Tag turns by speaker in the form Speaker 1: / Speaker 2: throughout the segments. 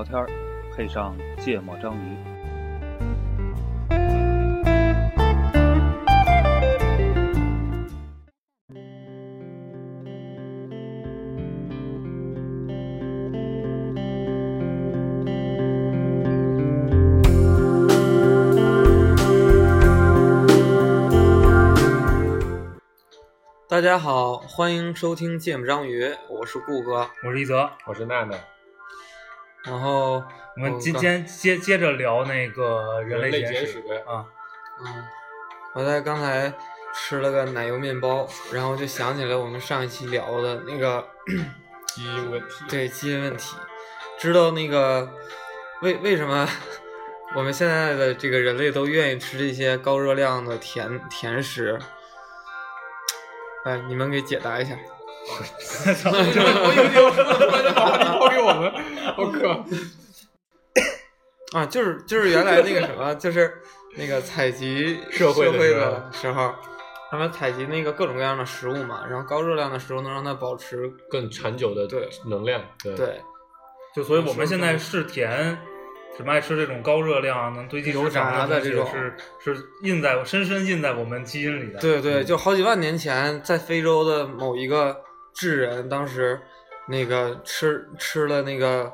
Speaker 1: 聊天，配上芥末章鱼。
Speaker 2: 大家好，欢迎收听《芥末章鱼》，我是顾哥。
Speaker 3: 我是一泽，
Speaker 4: 我是娜娜，
Speaker 2: 然后
Speaker 3: 我们今天接接着聊那个人类
Speaker 4: 类
Speaker 3: 简
Speaker 4: 史
Speaker 3: 啊，
Speaker 2: 嗯，我在刚才吃了个奶油面包，然后就想起来我们上一期聊的那个
Speaker 4: 基因问题。
Speaker 2: 对基因问题，知道那个为为什么我们现在的这个人类都愿意吃这些高热量的甜甜食？哎，你们给解答一下。
Speaker 4: 我有点突然就把话题抛给我们，我靠！
Speaker 2: 啊，就是就是原来那个什么，就是那个采集
Speaker 4: 社会的时候
Speaker 2: 的时候，他们采集那个各种各样的食物嘛，然后高热量的食物能让它保持
Speaker 4: 更长久的
Speaker 2: 对
Speaker 4: 能量，对
Speaker 2: 对
Speaker 3: 就所以我们现在是甜，什么爱吃这种高热量、能堆积
Speaker 2: 油
Speaker 3: 脂肪
Speaker 2: 炸的这种
Speaker 3: 是是印在深深印在我们基因里的。
Speaker 2: 对对，就好几万年前，在非洲的某一个智人，当时那个吃吃了那个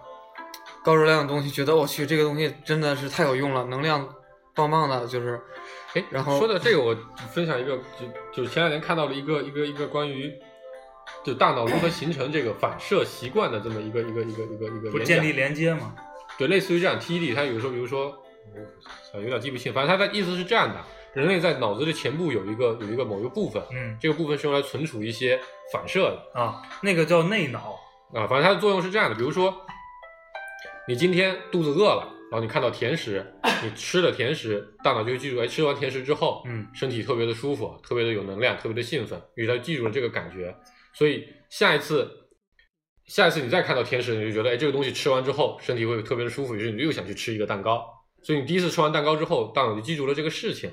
Speaker 2: 高热量的东西，觉得我去这个东西真的是太有用了，能量棒棒的，就是
Speaker 4: 哎，
Speaker 2: 然后
Speaker 4: 说到这个，我分享一个，就就前两天看到了一个一个一个关于就大脑如何形成这个反射习惯的这么一个一个一个一个一个
Speaker 3: 不建立连接嘛？
Speaker 4: 对，类似于这样 TED，它有时候比如说，我有点记不清，反正它的意思是这样的：人类在脑子的前部有一个有一个某一个部分，
Speaker 3: 嗯
Speaker 4: 这个部分是用来存储一些反射的。
Speaker 3: 啊，那个叫内脑。
Speaker 4: 啊，反正它的作用是这样的，比如说，你今天肚子饿了，然后你看到甜食，你吃了甜食，大脑就会记住，哎，吃完甜食之后，
Speaker 3: 嗯
Speaker 4: 身体特别的舒服，特别的有能量，特别的兴奋，于是它记住了这个感觉，所以下一次，下一次你再看到甜食，你就觉得，哎，这个东西吃完之后，身体会特别的舒服，于是你就又想去吃一个蛋糕，所以你第一次吃完蛋糕之后，大脑就记住了这个事情，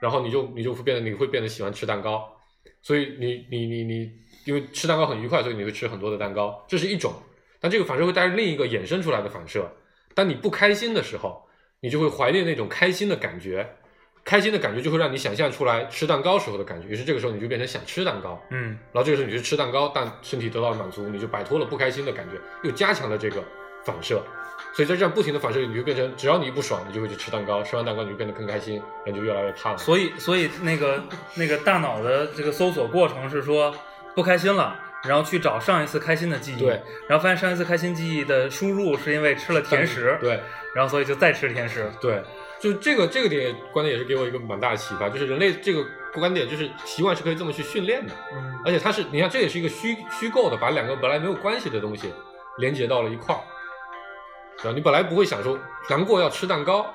Speaker 4: 然后你就你就会变得你会变得喜欢吃蛋糕，所以你你你你，因为吃蛋糕很愉快，所以你会吃很多的蛋糕，这是一种。但这个反射会带着另一个衍生出来的反射。当你不开心的时候，你就会怀念那种开心的感觉，开心的感觉就会让你想象出来吃蛋糕时候的感觉。于是这个时候你就变成想吃蛋糕，
Speaker 3: 嗯
Speaker 4: 然后这个时候你去吃蛋糕，但身体得到了满足，你就摆脱了不开心的感觉，又加强了这个反射。所以在这样不停的反射里，你就变成只要你一不爽，你就会去吃蛋糕，吃完蛋糕你就变得更开心，人就越来越胖了。
Speaker 3: 所以所以那个那个大脑的这个搜索过程是说不开心了。然后去找上一次开心的记忆，
Speaker 4: 对，
Speaker 3: 然后发现上一次开心记忆的输入是因为吃了甜食，
Speaker 4: 对，
Speaker 3: 然后所以就再吃甜食，
Speaker 4: 对，就这个这个点观点也是给我一个蛮大的启发，就是人类这个观点就是习惯是可以这么去训练的，
Speaker 2: 嗯
Speaker 4: 而且它是你看这也是一个虚虚构的，把两个本来没有关系的东西连接到了一块儿，对吧？你本来不会想说难过要吃蛋糕，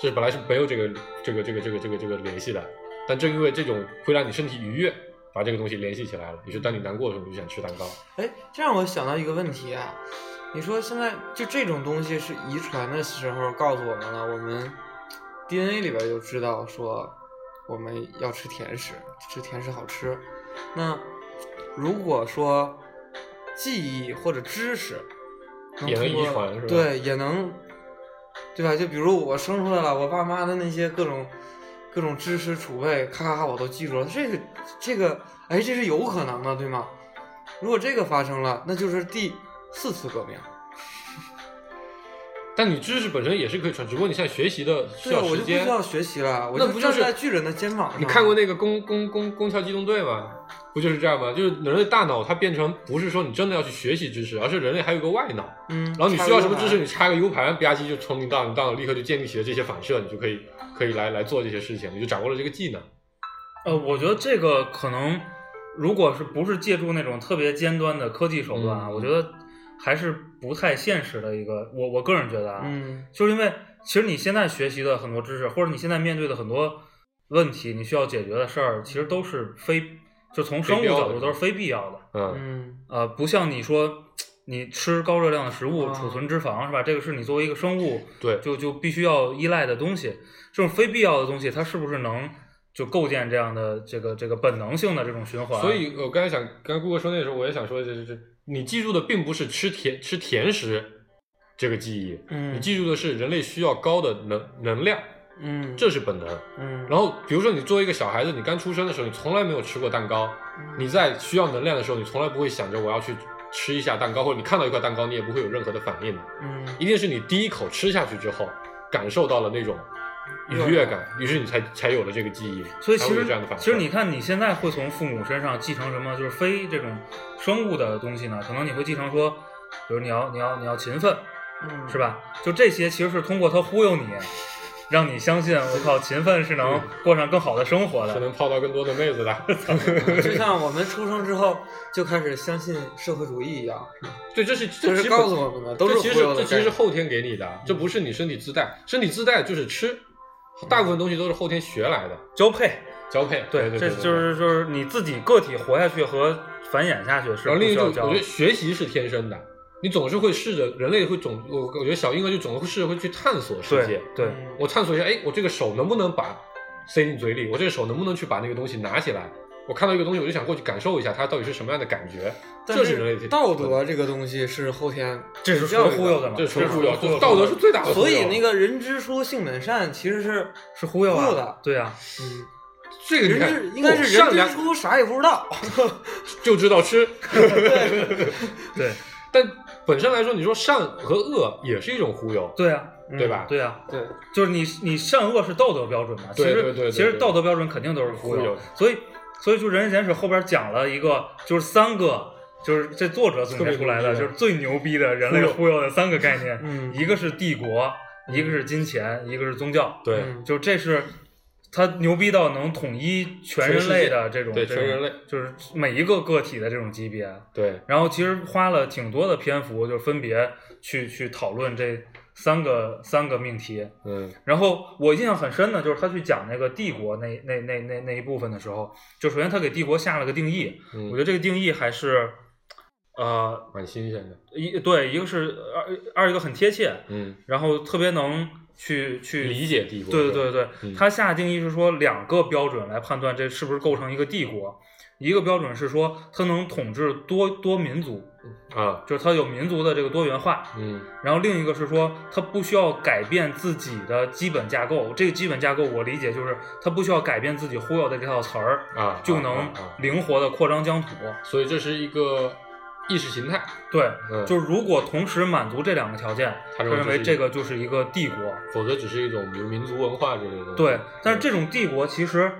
Speaker 4: 这本来是没有这个这个这个这个这个这个联系的，但正因为这种会让你身体愉悦，把这个东西联系起来了，于是当你难过的时候你就想吃蛋糕，
Speaker 2: 哎，这让我想到一个问题啊，你说现在就这种东西是遗传的时候告诉我们了，我们 DNA 里边就知道说我们要吃甜食，吃甜食好吃。那如果说记忆或者知识
Speaker 4: 也能遗传是吧
Speaker 2: 对，也能，对吧？就比如我生出来了，我爸妈的那些各种各种知识储备，咔咔咔我都记住了。这个这个，哎，这是有可能的，对吗？如果这个发生了，那就是第四次革命。
Speaker 4: 但你知识本身也是可以传，只不过你现在学习的需要时间
Speaker 2: 我就不需。要学习了，我
Speaker 4: 那不就是
Speaker 2: 在巨人的肩膀上。
Speaker 4: 你看过那个攻攻攻攻壳机动队吗？不就是这样吗？就是人类大脑它变成不是说你真的要去学习知识，而是人类还有个外脑，
Speaker 2: 嗯，
Speaker 4: 然后你需要什么知识，
Speaker 2: 插
Speaker 4: 你插个 U 盘，吧唧就从你大脑大脑立刻就建立起了这些反射，你就可以可以来来做这些事情，你就掌握了这个技能。
Speaker 3: 呃，我觉得这个可能，如果是不是借助那种特别尖端的科技手段啊，
Speaker 4: 嗯
Speaker 3: 我觉得还是不太现实的一个。我我个人觉得啊，
Speaker 2: 嗯
Speaker 3: 就是因为其实你现在学习的很多知识，或者你现在面对的很多问题，你需要解决的事儿，其实都是非就从生物角度都是非必要的。
Speaker 4: 嗯，
Speaker 2: 嗯
Speaker 3: 呃，不像你说你吃高热量的食物
Speaker 2: 啊
Speaker 3: 储存脂肪是吧？这个是你作为一个生物
Speaker 4: 对，
Speaker 3: 就就必须要依赖的东西。这种非必要的东西，它是不是能就构建这样的这个这个本能性的这种循环？
Speaker 4: 所以我刚才想，刚才顾哥说那时候，我也想说，就是就是你记住的并不是吃甜吃甜食这个记忆，
Speaker 2: 嗯
Speaker 4: 你记住的是人类需要高的能能量，
Speaker 2: 嗯，
Speaker 4: 这是本能。
Speaker 2: 嗯，
Speaker 4: 然后比如说你作为一个小孩子，你刚出生的时候，你从来没有吃过蛋糕，你在需要能量的时候，你从来不会想着我要去吃一下蛋糕，或者你看到一块蛋糕，你也不会有任何的反应的，
Speaker 2: 嗯
Speaker 4: 一定是你第一口吃下去之后，感受到了那种愉悦感，于是你才才有了这个记忆，
Speaker 3: 所以其实
Speaker 4: 这样的反馈。
Speaker 3: 其实你看你现在会从父母身上继承什么，就是非这种生物的东西呢？可能你会继承说，比如你要你要你要勤奋，
Speaker 2: 嗯
Speaker 3: 是？吧？就这些其实是通过他忽悠你，让你相信我靠勤奋是能过上更好的生活的。
Speaker 4: 是能泡到更多的妹子的。
Speaker 2: 就像我们出生之后就开始相信社会主义一样，
Speaker 4: 对，这是这
Speaker 2: 是告诉我们的，都是
Speaker 4: 这其实
Speaker 2: 忽悠的
Speaker 4: 这其实是后天给你的，这不是你身体自带，身体自带就是吃，大部分东西都是后天学来的
Speaker 3: 交配，
Speaker 4: 交配。对对，
Speaker 3: 这
Speaker 4: 对
Speaker 3: 就是就是你自己个体活下去和繁衍下去是
Speaker 4: 然后另一种，我觉得学习是天生的，你总是会试着，人类会总，我我觉得小婴儿就总是会试着会去探索世界
Speaker 3: 对。
Speaker 4: 我探索一下，哎，我这个手能不能把塞进嘴里？我这个手能不能去把那个东西拿起来？我看到一个东西，我就想过去感受一下它到底是什么样的感觉。这是人类的
Speaker 2: 道德这个东西是后天
Speaker 3: 这是
Speaker 2: 教育
Speaker 3: 纯忽悠的嘛？
Speaker 4: 这是纯忽悠，道德是最大的。
Speaker 2: 所以那个人之初性本善其实是
Speaker 3: 是忽悠啊
Speaker 2: 忽悠的，
Speaker 3: 对啊，
Speaker 2: 嗯，
Speaker 4: 这个
Speaker 2: 人之应该是人之初啥也不知道，
Speaker 4: 就知道吃。
Speaker 3: 对
Speaker 4: 但本身来说，你说善和恶也是一种忽悠，
Speaker 3: 对啊，
Speaker 4: 对吧？
Speaker 3: 对啊，
Speaker 2: 对，
Speaker 3: 就是你你善恶是道德标准嘛？其实
Speaker 4: 对对对对
Speaker 3: 其实道德标准肯定都是忽悠
Speaker 4: 忽悠，
Speaker 3: 所以所以就《人间简史》后边讲了一个，就是三个。就是这作者总结出来的，就是最牛逼的人类忽悠。的三个概念，
Speaker 2: 嗯。
Speaker 3: 一个是帝国，一个是金钱，一个是宗教。
Speaker 4: 对。
Speaker 2: 嗯。
Speaker 3: 就这是他牛逼到能统一全人类的这种这种
Speaker 4: 对全人类。
Speaker 3: 就是每一个个体的这种级别。
Speaker 4: 对，
Speaker 3: 然后其实花了挺多的篇幅，就分别去去讨论这三个三个命题。
Speaker 4: 嗯
Speaker 3: 然后我印象很深的就是他去讲那个帝国那那那那那一部分的时候，就首先他给帝国下了个定义，我觉
Speaker 4: 嗯，
Speaker 3: 得这个定义还是呃
Speaker 4: 蛮新鲜的。
Speaker 3: 一对一个是二二一个很贴切，
Speaker 4: 嗯，
Speaker 3: 然后特别能去去
Speaker 4: 理解帝国。
Speaker 3: 对对对对，
Speaker 4: 嗯
Speaker 3: 他下定义是说两个标准来判断这是不是构成一个帝国，一个标准是说它能统治多多民族，
Speaker 4: 啊，
Speaker 3: 就是它有民族的这个多元化，
Speaker 4: 嗯
Speaker 3: 然后另一个是说它不需要改变自己的基本架构，这个基本架构我理解就是它不需要改变自己忽悠的这套词儿，
Speaker 4: 啊，
Speaker 3: 就能灵活的扩张疆土。
Speaker 4: 所以这是一个意识形态。
Speaker 3: 对，
Speaker 4: 嗯，
Speaker 3: 就是如果同时满足这两个条件，他认为
Speaker 4: 他认为这
Speaker 3: 个就是一个帝国。
Speaker 4: 否则只是一种比如民族文化之类的。
Speaker 3: 对，但是这种帝国其实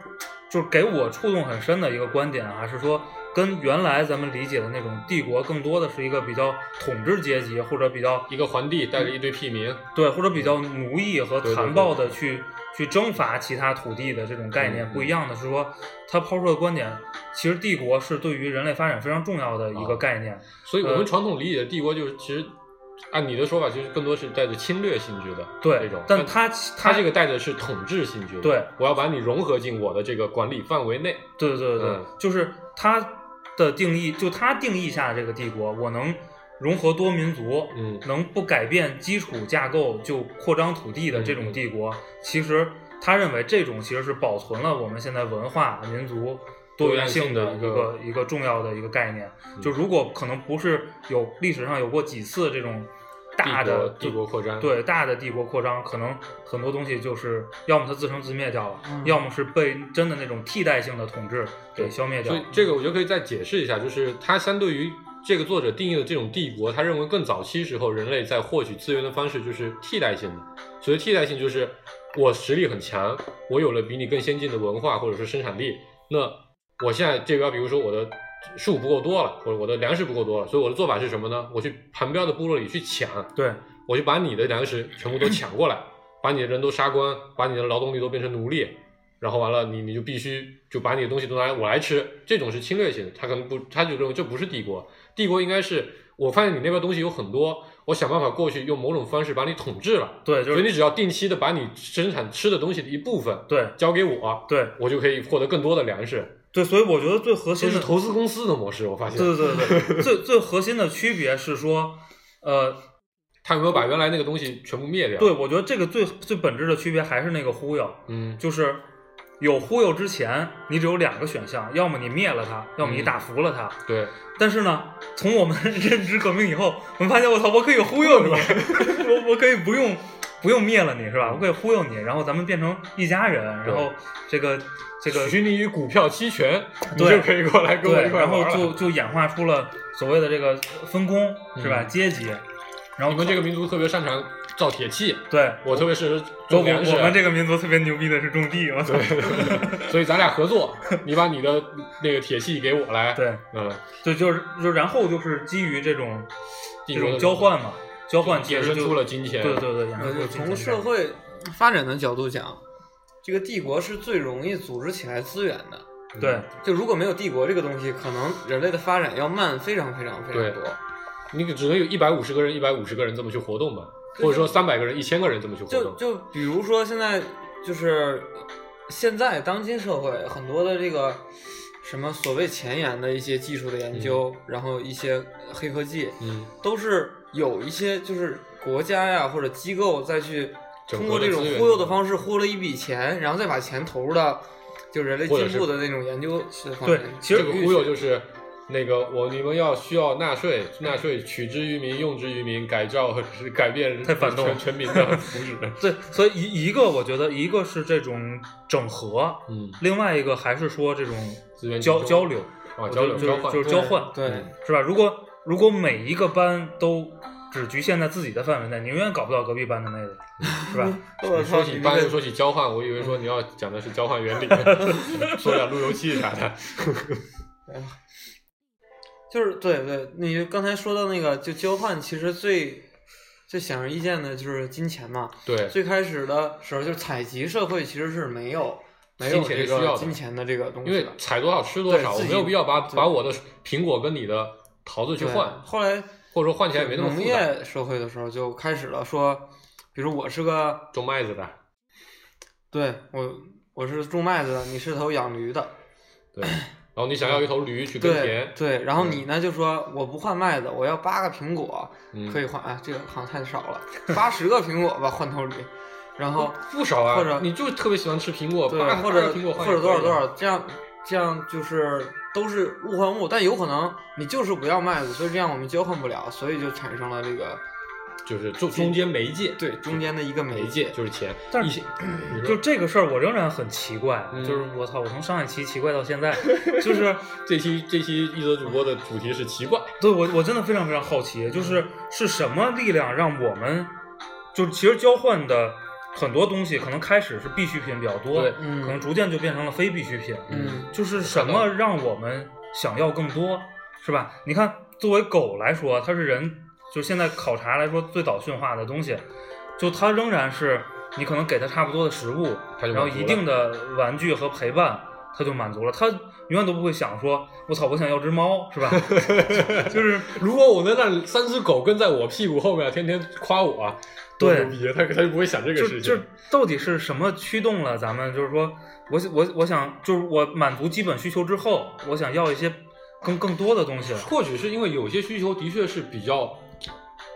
Speaker 3: 就是给我触动很深的一个观点啊，是说跟原来咱们理解的那种帝国更多的是一个比较统治阶级，或者比较
Speaker 4: 一个皇帝带着一堆屁民。
Speaker 3: 对，或者比较奴役和残暴的去去征伐其他土地的这种概念
Speaker 4: 嗯
Speaker 3: 不一样的是说，他抛出的观点，其实帝国是对于人类发展非常重要的一个
Speaker 4: 啊
Speaker 3: 概念。
Speaker 4: 所以我
Speaker 3: 呃
Speaker 4: 们传统理解的帝国就是其实。按你的说法，其实更多是带着侵略性质的
Speaker 3: 对
Speaker 4: 这种，
Speaker 3: 但他
Speaker 4: 他这个带的是统治性质的。
Speaker 3: 对，
Speaker 4: 我要把你融合进我的这个管理范围内。
Speaker 3: 对对对对，
Speaker 4: 嗯
Speaker 3: 就是他的定义，就他定义下的这个帝国，我能融合多民族，
Speaker 4: 嗯
Speaker 3: 能不改变基础架构就扩张土地的这种帝国，其实他认为这种其实是保存了我们现在文化民族多元性的一个一个重要的一个概念。就如果可能不是有历史上有过几次这种大的
Speaker 4: 帝国帝国扩张
Speaker 3: 对大的帝国扩张，可能很多东西就是要么它自生自灭掉了，
Speaker 2: 嗯
Speaker 3: 要么是被真的那种替代性的统治给消灭掉了。
Speaker 4: 所以这个我觉得可以再解释一下，就是它相对于这个作者定义的这种帝国，他认为更早期时候人类在获取资源的方式就是替代性的。所谓替代性，就是我实力很强，我有了比你更先进的文化或者说生产力，那我现在这边比如说我的树不够多了，或者我的粮食不够多了，所以我的做法是什么呢？我去旁边的部落里去抢，
Speaker 3: 对
Speaker 4: 我就把你的粮食全部都抢过来，把你的人都杀光，把你的劳动力都变成奴隶，然后完了你你就必须就把你的东西都拿来我来吃，这种是侵略性的，他可能不，他就认为这不是帝国，帝国应该是我发现你那边东西有很多，我想办法过去用某种方式把你统治了，
Speaker 3: 对，就是
Speaker 4: 所以你只要定期的把你生产吃的东西的一部分
Speaker 3: 对
Speaker 4: 交给我，
Speaker 3: 对
Speaker 4: 我就可以获得更多的粮食，
Speaker 3: 对，所以我觉得最核心的
Speaker 4: 投资公司的模式，我发现，
Speaker 3: 对对对对，最 最核心的区别是说，呃，
Speaker 4: 他有没有把原来那个东西全部灭掉？
Speaker 3: 对，我觉得这个最最本质的区别还是那个忽悠，
Speaker 4: 嗯，
Speaker 3: 就是有忽悠之前，你只有两个选项，要么你灭了他，要么你
Speaker 4: 嗯
Speaker 3: 打服了它。
Speaker 4: 对，
Speaker 3: 但是呢，从我们 认知革命以后，我们发现我操，我可以忽悠你，我我可以不用不用灭了你是吧？我可以忽悠你，然后咱们变成一家人，然后这个这个
Speaker 4: 许你以股票期权，你就可以过来跟我，一块
Speaker 3: 然后就就演化出了所谓的这个分工是吧？
Speaker 4: 嗯
Speaker 3: 阶级，然后
Speaker 4: 我们这个民族特别擅长造铁器，
Speaker 3: 对。
Speaker 4: 我特别适合
Speaker 3: 我我
Speaker 4: 种粮食。
Speaker 3: 我们这个民族特别牛逼的是种地，我操！
Speaker 4: 所以咱俩合作，你把你的那个铁器给我来。，
Speaker 3: 对，
Speaker 4: 嗯，
Speaker 3: 就就是就然后就是基于这种这种交换嘛，交换其
Speaker 4: 衍生
Speaker 3: 实就
Speaker 4: 出了金钱。
Speaker 3: 对对对，衍生
Speaker 2: 呃就
Speaker 3: 出了金钱
Speaker 2: 从社会发展的角度讲，这个帝国是最容易组织起来资源的。
Speaker 3: 对
Speaker 2: 就如果没有帝国这个东西，可能人类的发展要慢非常非常非常多。
Speaker 4: 你只能有一百五十个人，一百五十个人这么去活动
Speaker 2: 吧，
Speaker 4: 或者说三百个人、一千个人这么去活动。
Speaker 2: 就就比如说现在就是现在当今社会很多的这个什么所谓前沿的一些技术的研究，然后一些黑科技，
Speaker 4: 嗯，
Speaker 2: 都是有一些就是国家呀或者机构再去通过这种忽悠的方式忽悠了一笔钱，然后再把钱投入到就人类进步的那种研究方
Speaker 3: 对。其实
Speaker 4: 这个忽悠就是那个我你们要需要纳税，纳税取之于民，用之于民，改造改变
Speaker 3: 太反动
Speaker 4: 全全民的福祉。
Speaker 3: 对，所以一一个我觉得一个是这种整合，
Speaker 4: 嗯，
Speaker 3: 另外一个还是说这种
Speaker 4: 资源
Speaker 3: 交交流，
Speaker 4: 啊，交流交换，
Speaker 3: 就是交换，
Speaker 2: 对，
Speaker 3: 是吧？如果如果每一个班都只局限在自己的范围内，你永远搞不到隔壁班的妹子，是吧？
Speaker 4: 说起班说起交换，我以为说你要讲的是交换原理，说点路由器啥的。
Speaker 2: 就是对对，你刚才说到那个就交换，其实最最显而易见的就是金钱嘛。
Speaker 4: 对，
Speaker 2: 最开始的时候，就是采集社会其实是没有没有这个
Speaker 4: 需要
Speaker 2: 金钱的这个东
Speaker 4: 因为
Speaker 2: 西的。
Speaker 4: 采多少吃多少，我没有必要把把我的苹果跟你的桃子去换，
Speaker 2: 后来
Speaker 4: 或者说换起来也没那么
Speaker 2: 农
Speaker 4: 复杂。
Speaker 2: 业社会的时候就开始了说，比如我是个
Speaker 4: 种麦子的，
Speaker 2: 对我我是种麦子的，你是头养驴的，
Speaker 4: 对，然后你想要一头驴去耕田，
Speaker 2: 对，然后
Speaker 4: 嗯
Speaker 2: 你呢就说我不换麦子，我要八个苹果，
Speaker 4: 嗯
Speaker 2: 可以换哎，这个好像太少了，八十个苹果吧换头驴，然后
Speaker 4: 不少啊，
Speaker 2: 或者
Speaker 4: 你就特别喜欢吃苹果，
Speaker 2: 对，或者
Speaker 4: 苹果
Speaker 2: 或者多少多少，这样这样就是都是物换物，但有可能你就是不要麦子，所以这样我们交换不了，所以就产生了这个
Speaker 4: 就是中中间媒介，
Speaker 2: 对中间的一个
Speaker 4: 媒
Speaker 2: 媒
Speaker 4: 介就是钱，
Speaker 3: 但是 就这个事儿，我仍然很奇怪，
Speaker 4: 嗯
Speaker 3: 就是我操，我从上一期奇怪到现在，就是
Speaker 4: 这期这期一则主播的主题是奇怪，
Speaker 3: 对我我真的非常非常好奇，就是是什么力量让我们，就是其实交换的很多东西，可能开始是必需品比较多
Speaker 4: 对，
Speaker 2: 嗯。
Speaker 3: 可能逐渐就变成了非必需品，
Speaker 2: 嗯。
Speaker 3: 就是什么让我们想要更多，是吧？你看，作为狗来说，它是人，就现在考察来说最早驯化的东西，就它仍然是你可能给它差不多的食物，然后一定的玩具和陪伴，它就满足了。他永远都不会想说，我操，我想要只猫，是吧？就是
Speaker 4: 如果我能让三只狗跟在我屁股后面，天天夸我，
Speaker 3: 对
Speaker 4: 牛逼，他他就不会想这个事情
Speaker 3: 就。到底是什么驱动了咱们？就是说我我我想就是我满足基本需求之后，我想要一些更更多的东西。
Speaker 4: 或许是因为有些需求的确是比较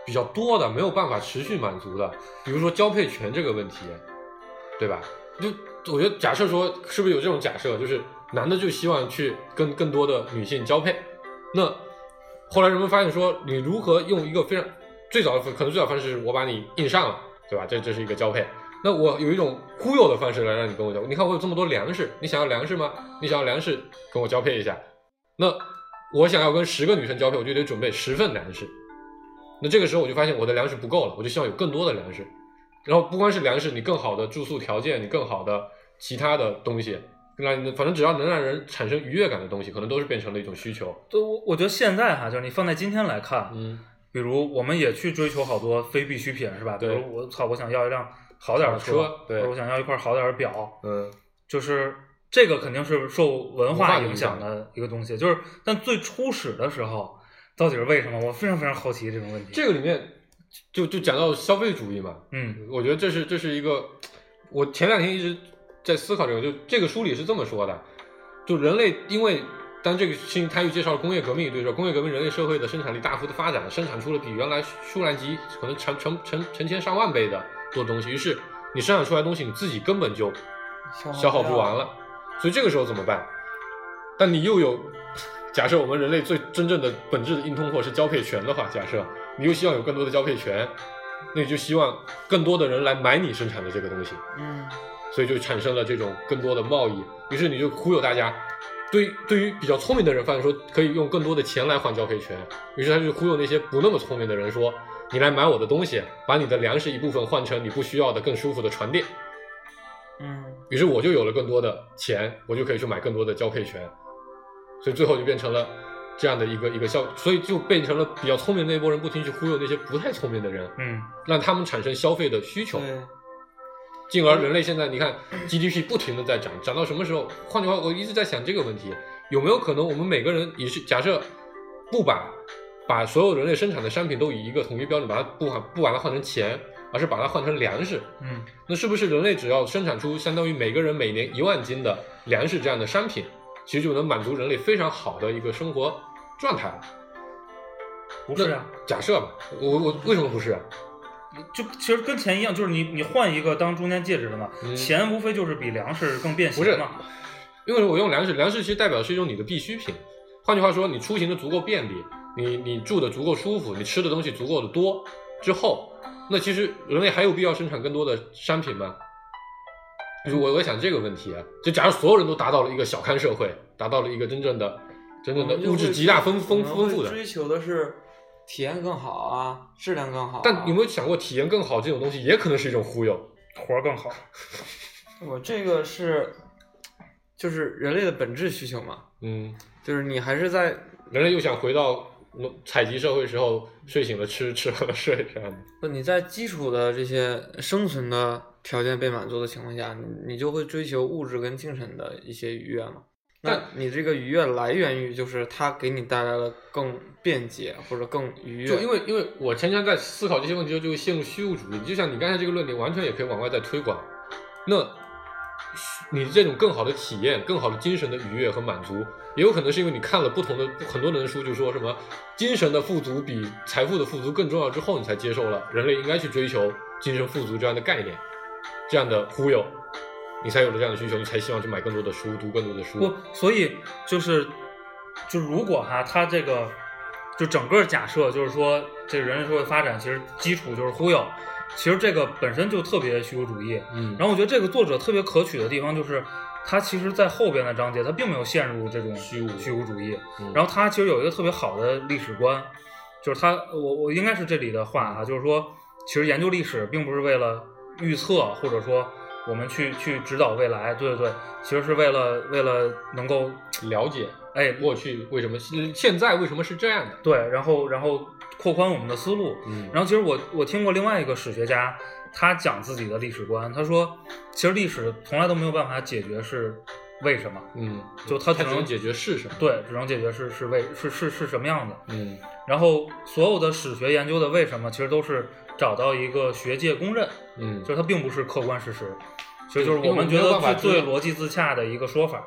Speaker 4: 比较多的，没有办法持续满足的，比如说交配权这个问题，对吧？就我觉得假设说，是不是有这种假设，就是男的就希望去跟更多的女性交配，那后来人们发现说，你如何用一个非常最早的可能最早方式是我把你硬上了，对吧？这这是一个交配。那我有一种忽悠的方式来让你跟我交。你看我有这么多粮食，你想要粮食吗？你想要粮食，跟我交配一下。那我想要跟十个女生交配，我就得准备十份粮食。那这个时候我就发现我的粮食不够了，我就希望有更多的粮食。然后不光是粮食，你更好的住宿条件，你更好的其他的东西，让你反正只要能让人产生愉悦感的东西，可能都是变成了一种需求。
Speaker 3: 对，我我觉得现在哈，就是你放在今天来看，
Speaker 4: 嗯，
Speaker 3: 比如我们也去追求好多非必需品，是吧？比如我操，我想要一辆好点儿的
Speaker 4: 好车对
Speaker 3: 我想要一块好点儿的表，
Speaker 4: 嗯，
Speaker 3: 就是这个肯定是受文
Speaker 4: 文化影
Speaker 3: 响
Speaker 4: 响
Speaker 3: 的一个东西。就是，但最初始的时候，到底是为什么？我非常非常好奇这种问题。
Speaker 4: 这个里面就就讲到消费主义嘛，
Speaker 3: 嗯
Speaker 4: 我觉得这是这是一个，我前两天一直在思考这个，就这个书里是这么说的，就人类因为当这个新他又介绍了工业革命，对说工业革命人类社会的生产力大幅的发展，生产出了比原来数量级可能成成成成千上万倍的多东西，于是你生产出来的东西你自己根本就消耗不完了，所以这个时候怎么办？但你又有，假设我们人类最真正的本质的硬通货是交配权的话，假设你又希望有更多的交配权，那你就希望更多的人来买你生产的这个东西，
Speaker 2: 嗯
Speaker 4: 所以就产生了这种更多的贸易，于是你就忽悠大家。对，对于比较聪明的人，发现说可以用更多的钱来换交配权，于是他就忽悠那些不那么聪明的人说，你来买我的东西，把你的粮食一部分换成你不需要的更舒服的床垫，
Speaker 2: 嗯。
Speaker 4: 于是我就有了更多的钱，我就可以去买更多的交配权，所以最后就变成了这样的一个一个效，所以就变成了比较聪明的那波人不停去忽悠那些不太聪明的人，
Speaker 3: 嗯。
Speaker 4: 让他们产生消费的需求，
Speaker 2: 对，
Speaker 4: 进而人类现在你看 GDP 不停的在涨，涨到什么时候？换句话，我一直在想这个问题，有没有可能我们每个人也是假设不把把所有人类生产的商品都以一个统一标准，把它不把不把它换成钱，而是把它换成粮食，
Speaker 3: 嗯
Speaker 4: 那是不是人类只要生产出相当于每个人每年一万斤的粮食这样的商品，其实就能满足人类非常好的一个生活状态了？
Speaker 3: 不是啊，
Speaker 4: 假设吧，我我为什么不是啊？
Speaker 3: 就其实跟钱一样，就是你你换一个当中间介质的嘛，
Speaker 4: 嗯
Speaker 3: 钱无非就是比粮食更便
Speaker 4: 不是
Speaker 3: 携嘛。
Speaker 4: 因为我用粮食，粮食其实代表是一种你的必需品。换句话说，你出行的足够便利，你你住的足够舒服，你吃的东西足够的多之后，那其实人类还有必要生产更多的商品吗？就是我我在想这个问题啊，就假如所有人都达到了一个小康社会，达到了一个真正的真正的物质极大丰丰丰富的，
Speaker 2: 追求的是体验更好啊，质量更好、啊。
Speaker 4: 但有没有想过体验更好这种东西也可能是一种忽悠？
Speaker 3: 活儿更好，
Speaker 2: 我这个是就是人类的本质需求嘛，
Speaker 4: 嗯，
Speaker 2: 就是你还是在
Speaker 4: 人类又想回到农采集社会时候，睡醒了吃，吃喝了睡这样的。
Speaker 2: 不你在基础的这些生存的条件被满足的情况下，你你就会追求物质跟精神的一些愉悦嘛。那
Speaker 4: 但
Speaker 2: 你这个愉悦来源于就是它给你带来了更便捷或者更愉悦。
Speaker 4: 就因为因为我天天在思考这些问题就会陷入虚无主义。就像你刚才这个论点，完全也可以往外再推广。那你这种更好的体验、更好的精神的愉悦和满足，也有可能是因为你看了不同的很多人的书，就说什么精神的富足比财富的富足更重要之后，你才接受了人类应该去追求精神富足这样的概念，这样的忽悠，你才有了这样的需求，你才希望去买更多的书，读更多的书。
Speaker 3: 不，所以就是就如果哈，他这个就整个假设就是说，这个人类社会发展其实基础就是忽悠，其实这个本身就特别虚无主义。
Speaker 4: 嗯，
Speaker 3: 然后我觉得这个作者特别可取的地方就是，他其实在后边的章节他并没有陷入这种
Speaker 4: 虚无
Speaker 3: 虚无主义，
Speaker 4: 嗯
Speaker 3: 然后他其实有一个特别好的历史观，就是他我我应该是这里的话啊，就是说，其实研究历史并不是为了预测或者说我们去去指导未来，对对对，其实是为了为了能够
Speaker 4: 了解
Speaker 3: 哎
Speaker 4: 过去为什么现在为什么是这样的。
Speaker 3: 对，然后然后扩宽我们的思路，
Speaker 4: 嗯
Speaker 3: 然后其实我我听过另外一个史学家，他讲自己的历史观，他说其实历史从来都没有办法解决是为什么，
Speaker 4: 嗯，
Speaker 3: 就他只能
Speaker 4: 它只能解决是什么。
Speaker 3: 对，只能解决是是为是是是什么样的。
Speaker 4: 嗯
Speaker 3: 然后所有的史学研究的为什么，其实都是找到一个学界公认，
Speaker 4: 嗯，
Speaker 3: 就是它并不是客观事实，其实就是我们觉得是最逻辑自洽的一个说法。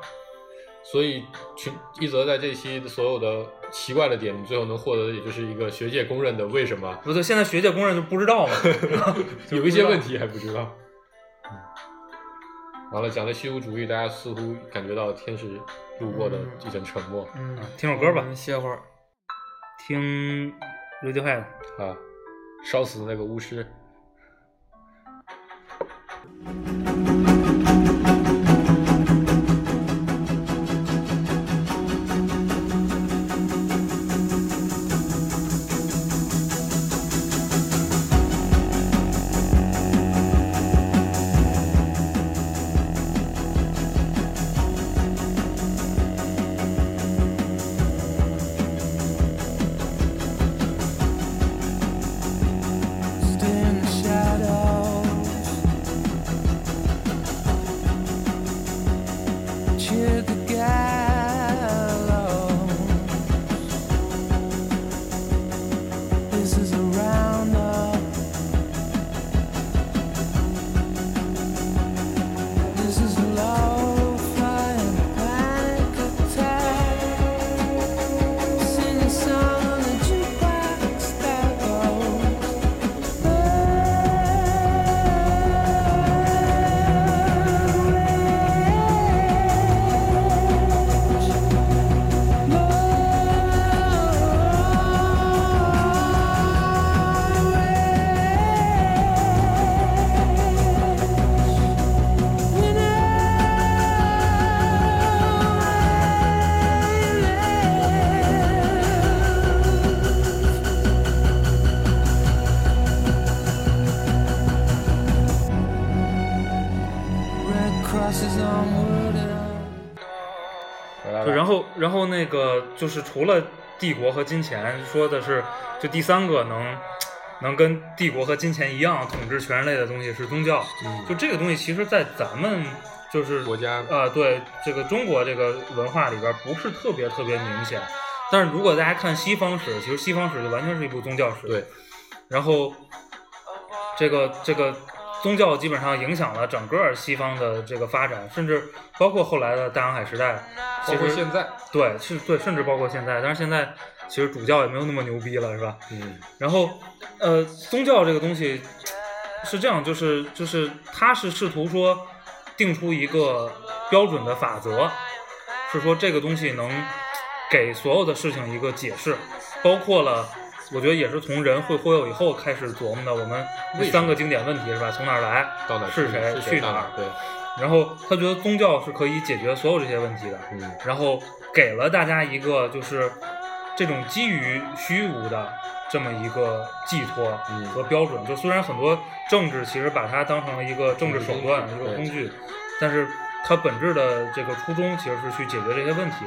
Speaker 4: 所以群一泽在这期所有的奇怪的点，你最后能获得的也就是一个学界公认的为什么，
Speaker 3: 不对，现在学界公认就不知道嘛，
Speaker 4: 有一些问题还不知道。嗯完了，讲的虚无主义，大家似乎感觉到天使路过的一阵沉默
Speaker 2: 嗯，
Speaker 3: 听首歌吧
Speaker 2: 歇会儿。
Speaker 3: 听 Radiohead。
Speaker 4: 啊，烧死那个巫师。
Speaker 3: Obrigado. 就是除了帝国和金钱，说的是就第三个能能跟帝国和金钱一样统治全人类的东西是宗教。
Speaker 4: 嗯
Speaker 3: 就这个东西，其实，在咱们就是
Speaker 4: 国家
Speaker 3: 呃，对这个中国这个文化里边不是特别特别明显。但是如果大家看西方史，其实西方史就完全是一部宗教史。
Speaker 4: 对，
Speaker 3: 然后这个这个宗教基本上影响了整个西方的这个发展，甚至包括后来的大航海时代，
Speaker 4: 包
Speaker 3: 其实
Speaker 4: 括现在，
Speaker 3: 对是对，甚至包括现在。但是现在其实主教也没有那么牛逼了，是吧？
Speaker 4: 嗯
Speaker 3: 然后，呃，宗教这个东西是这样，就是就是它是试图说定出一个标准的法则，是说这个东西能给所有的事情一个解释，包括了。我觉得也是从人会忽悠以后开始琢磨的，我们三个经典问题是吧？从哪儿来？
Speaker 4: 到哪儿去
Speaker 3: 是谁？
Speaker 4: 是
Speaker 3: 去哪儿？
Speaker 4: 对，
Speaker 3: 然后他觉得宗教是可以解决所有这些问题的。
Speaker 4: 嗯
Speaker 3: 然后给了大家一个就是这种基于虚无的这么一个寄托
Speaker 4: 嗯
Speaker 3: 和标准。就虽然很多政治其实把它当成了一个政治手段、
Speaker 4: 一个工具，
Speaker 3: 但是它本质的这个初衷其实是去解决这些问题。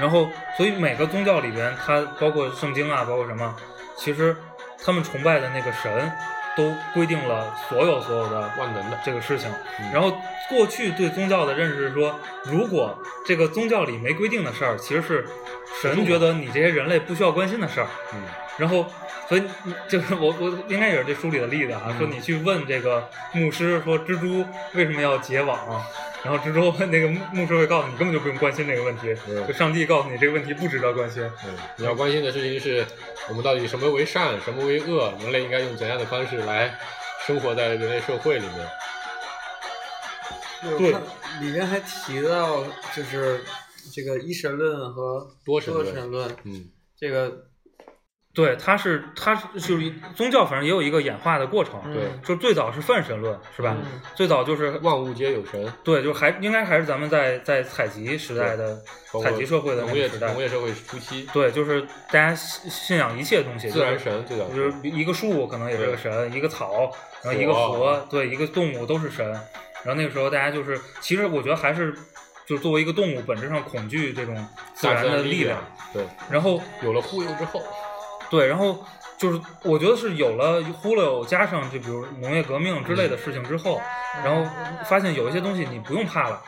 Speaker 3: 然后，所以每个宗教里边，它包括圣经啊，包括什么，其实他们崇拜的那个神都规定了所有所有的
Speaker 4: 万能的
Speaker 3: 这个事情。
Speaker 4: 嗯
Speaker 3: 然后过去对宗教的认识是说，如果这个宗教里没规定的事儿，其实是神觉得你这些人类不需要关心的事儿。
Speaker 4: 嗯
Speaker 3: 然后，所以就是我我应该也是这书里的例子啊，
Speaker 4: 嗯
Speaker 3: 说你去问这个牧师说蜘蛛为什么要结网，然后蜘蛛那个牧牧师会告诉你根本就不用关心这个问题，
Speaker 4: 嗯
Speaker 3: 就上帝告诉你这个问题不值得关心。
Speaker 4: 嗯，你要关心的事情是我们到底什么为善，什么为恶，人类应该用怎样的方式来生活在人类社会里面。
Speaker 3: 对
Speaker 2: 里面还提到就是这个一神论和
Speaker 4: 多神论
Speaker 2: 神论，
Speaker 4: 嗯
Speaker 2: 这个
Speaker 3: 对，它是它是就是宗教，反正也有一个演化的过程。
Speaker 4: 对
Speaker 2: 嗯
Speaker 3: 就最早是泛神论，是吧？
Speaker 2: 嗯
Speaker 3: 最早就是
Speaker 4: 万物皆有神，
Speaker 3: 对，就还应该还是咱们在在采集时代的采集社会的那
Speaker 4: 农业
Speaker 3: 个时代
Speaker 4: 农。业社会初期，
Speaker 3: 对，就是大家信信仰一切东西，
Speaker 4: 自然
Speaker 3: 就是
Speaker 4: 神最早
Speaker 3: 就是一个树可能也是个神，一个草，然后一个河，对，一个动物都是神。然后那个时候大家就是，其实我觉得还是，就作为一个动物，本质上恐惧这种自然的力
Speaker 4: 自然力量。对，
Speaker 3: 然后
Speaker 4: 有了忽悠之后，
Speaker 3: 对，然后就是我觉得是有了忽悠，加上就比如农业革命之类的事情之后，然后发现有一些东西你不用怕了，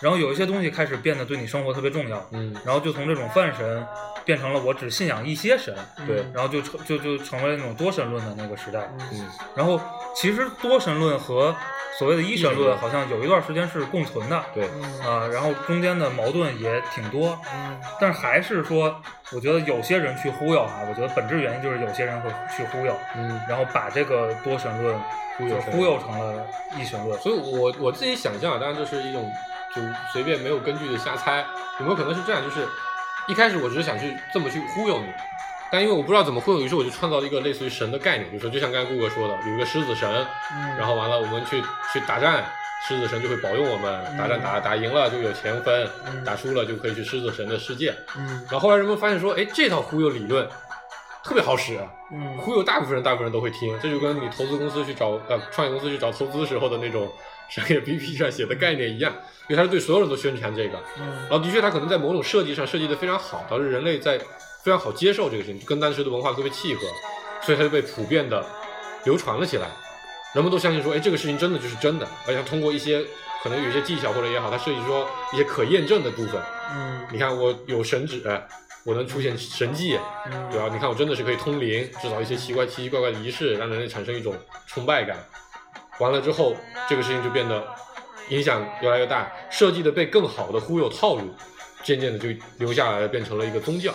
Speaker 3: 然后有一些东西开始变得对你生活特别重要，
Speaker 4: 嗯，
Speaker 3: 然后就从这种泛神变成了我只信仰一些神，
Speaker 4: 对，
Speaker 3: 然后就成就就成为那种多神论的那个时代。
Speaker 4: 嗯，
Speaker 3: 然后其实多神论和所谓的一神
Speaker 4: 论
Speaker 3: 论好像有一段时间是共存的，
Speaker 4: 对，
Speaker 2: 嗯
Speaker 3: 啊、然后中间的矛盾也挺多，
Speaker 2: 嗯
Speaker 3: 但是还是说，我觉得有些人去忽悠啊，我觉得本质原因就是有些人会去忽悠，
Speaker 4: 嗯，
Speaker 3: 然后把这个多神论
Speaker 4: 忽悠
Speaker 3: 忽悠成了一神论。
Speaker 4: 所以我我自己想象啊，当然这是一种就随便没有根据的瞎猜，有没有可能是这样？就是一开始我只是想去这么去忽悠你，但因为我不知道怎么忽悠，于是我就创造了一个类似于神的概念，比如说就像刚才顾哥说的，有一个狮子神，
Speaker 2: 嗯，
Speaker 4: 然后完了我们去去打战，狮子神就会保佑我们，打战打打赢了就有钱分，
Speaker 2: 嗯
Speaker 4: 打输了就可以去狮子神的世界。
Speaker 2: 嗯
Speaker 4: 然后后来人们发现说，哎，这套忽悠理论特别好使，忽悠大部分人，大部分人都会听。这就跟你投资公司去找呃创业公司去找投资时候的那种商业 BP 上写的概念一样，因为它是对所有人都宣传这个。
Speaker 2: 嗯
Speaker 4: 然后的确，它可能在某种设计上设计的非常好，导致人类在非常好接受这个事情，跟当时的文化特别契合，所以它就被普遍的流传了起来。人们都相信说，哎，这个事情真的就是真的，而且它通过一些可能有一些技巧或者也好，它设计说一些可验证的部分。
Speaker 2: 嗯
Speaker 4: 你看，我有神指，我能出现神迹，
Speaker 2: 嗯
Speaker 4: 对吧？你看，我真的是可以通灵，制造一些奇怪、奇奇怪怪的仪式，让人类产生一种崇拜感。完了之后，这个事情就变得影响越来越大，设计的被更好的忽悠套路，渐渐的就留下来了，变成了一个宗教。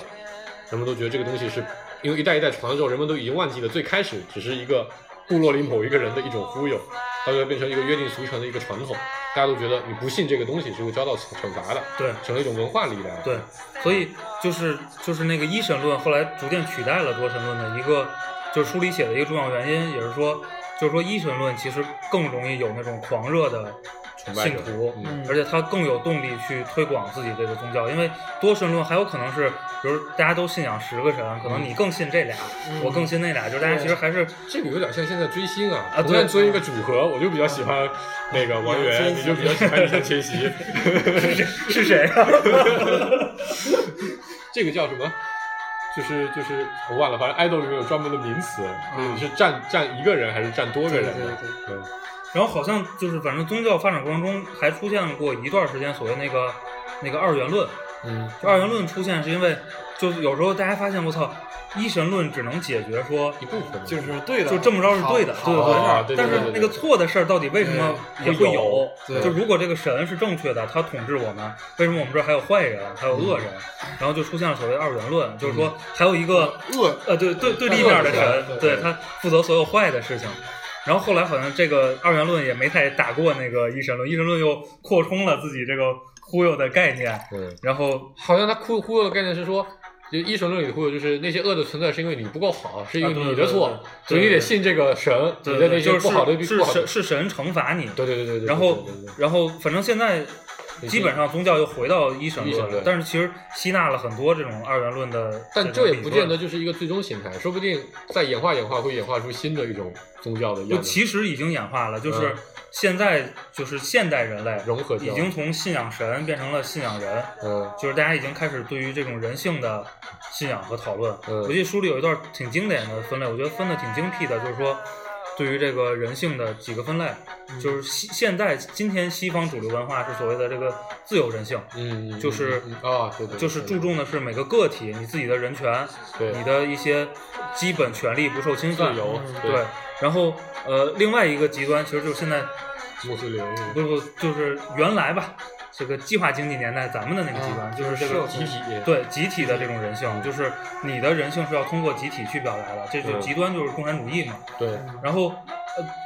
Speaker 4: 人们都觉得这个东西是因为一代一代传了之后，人们都已经忘记了最开始只是一个部落里某一个人的一种忽悠，到最后变成一个约定俗成的一个传统。大家都觉得你不信这个东西是会遭到惩罚的，
Speaker 3: 对
Speaker 4: 成了一种文化力量。
Speaker 3: 对，所以就是就是那个一神论后来逐渐取代了多神论的一个，就是书里写的一个重要原因，也是说，就是说一神论其实更容易有那种狂热的信徒，
Speaker 4: 嗯
Speaker 3: 而且他更有动力去推广自己这个宗教，因为多神论还有可能是，比如大家都信仰十个神，可能你更信这俩，
Speaker 2: 嗯
Speaker 3: 我更信那俩，就是大家其实还是
Speaker 4: 这个有点像现在追星啊，
Speaker 3: 啊对
Speaker 4: 追一个组合，我就比较喜欢那个王源，你就比较喜欢易烊千玺。
Speaker 3: 是是谁啊？
Speaker 4: 这个叫什么？就是就是我忘了，反正爱豆里面有专门的名词，就是是站站一个人还是站多个人的？
Speaker 2: 对对
Speaker 4: 对。
Speaker 3: 然后好像就是反正宗教发展过程中还出现过一段时间所谓那个那个二元论，
Speaker 4: 嗯。
Speaker 3: 就二元论出现是因为就是有时候大家发现我操，一神论只能解决说
Speaker 4: 一部分
Speaker 2: 就是对的，
Speaker 3: 就这么着是对的，对
Speaker 4: 对对对对
Speaker 3: 那个错的事儿到底为什么也会有？就如果这个神是正确的，他统治我们，为什么我们这儿还有坏人，还有恶人？然后就出现了所谓的二元论，就是说还有一个
Speaker 2: 恶
Speaker 3: 呃对对对立面的神，
Speaker 2: 对
Speaker 3: 对他负责所有坏的事情。然后后来好像这个二元论也没太打过那个一神论，一神论又扩充了自己这个忽悠的概念，
Speaker 4: 对，
Speaker 3: 然后
Speaker 4: 好像他忽忽悠的概念是说。就一神论里的忽悠，就是那些恶的存在是因为你不够好，是因为你的错，所以你得信这个神，
Speaker 3: 对
Speaker 4: 你的那些
Speaker 3: 就是
Speaker 4: 不好的
Speaker 3: 是
Speaker 4: 神
Speaker 3: 是，神惩罚你，
Speaker 4: 对对对对对。
Speaker 3: 然后然后反正现在基本上宗教又回到一神
Speaker 4: 论
Speaker 3: 论了，但是其实吸纳了很多这种二元论的，
Speaker 4: 但这也不见得。就是一个最终形态，说不定再演化演化会演化出新的一种宗教的
Speaker 3: 就
Speaker 4: 样子。
Speaker 3: 其实已经演化了，就是
Speaker 4: 嗯
Speaker 3: 现在就是现代人类
Speaker 4: 融合
Speaker 3: 已经从信仰神变成了信仰人，
Speaker 4: 嗯
Speaker 3: 就是大家已经开始对于这种人性的信仰和讨论。
Speaker 4: 嗯
Speaker 3: 我记得书里有一段挺经典的分类，我觉得分的挺精辟的，就是说对于这个人性的几个分类，
Speaker 4: 嗯
Speaker 3: 就是西现在今天西方主流文化是所谓的这个自由人性。
Speaker 4: 嗯，
Speaker 3: 就是
Speaker 4: 啊，对对，
Speaker 3: 就是注重的是每个个体你自己的人权，
Speaker 4: 对
Speaker 3: 你的一些基本权利不受侵犯。
Speaker 4: 自由
Speaker 2: 嗯，
Speaker 3: 对，然后呃，另外一个极端其实就是现在
Speaker 4: 穆斯林
Speaker 3: 不不就是原来吧，这个计划经济年代咱们的那个极端，
Speaker 2: 啊
Speaker 3: 就是这个
Speaker 4: 集体，
Speaker 3: 对集体的这种人性，就是你的人性是要通过集体去表达的，这就
Speaker 4: 嗯
Speaker 3: 极端就是共产主义嘛。
Speaker 4: 对，
Speaker 3: 然后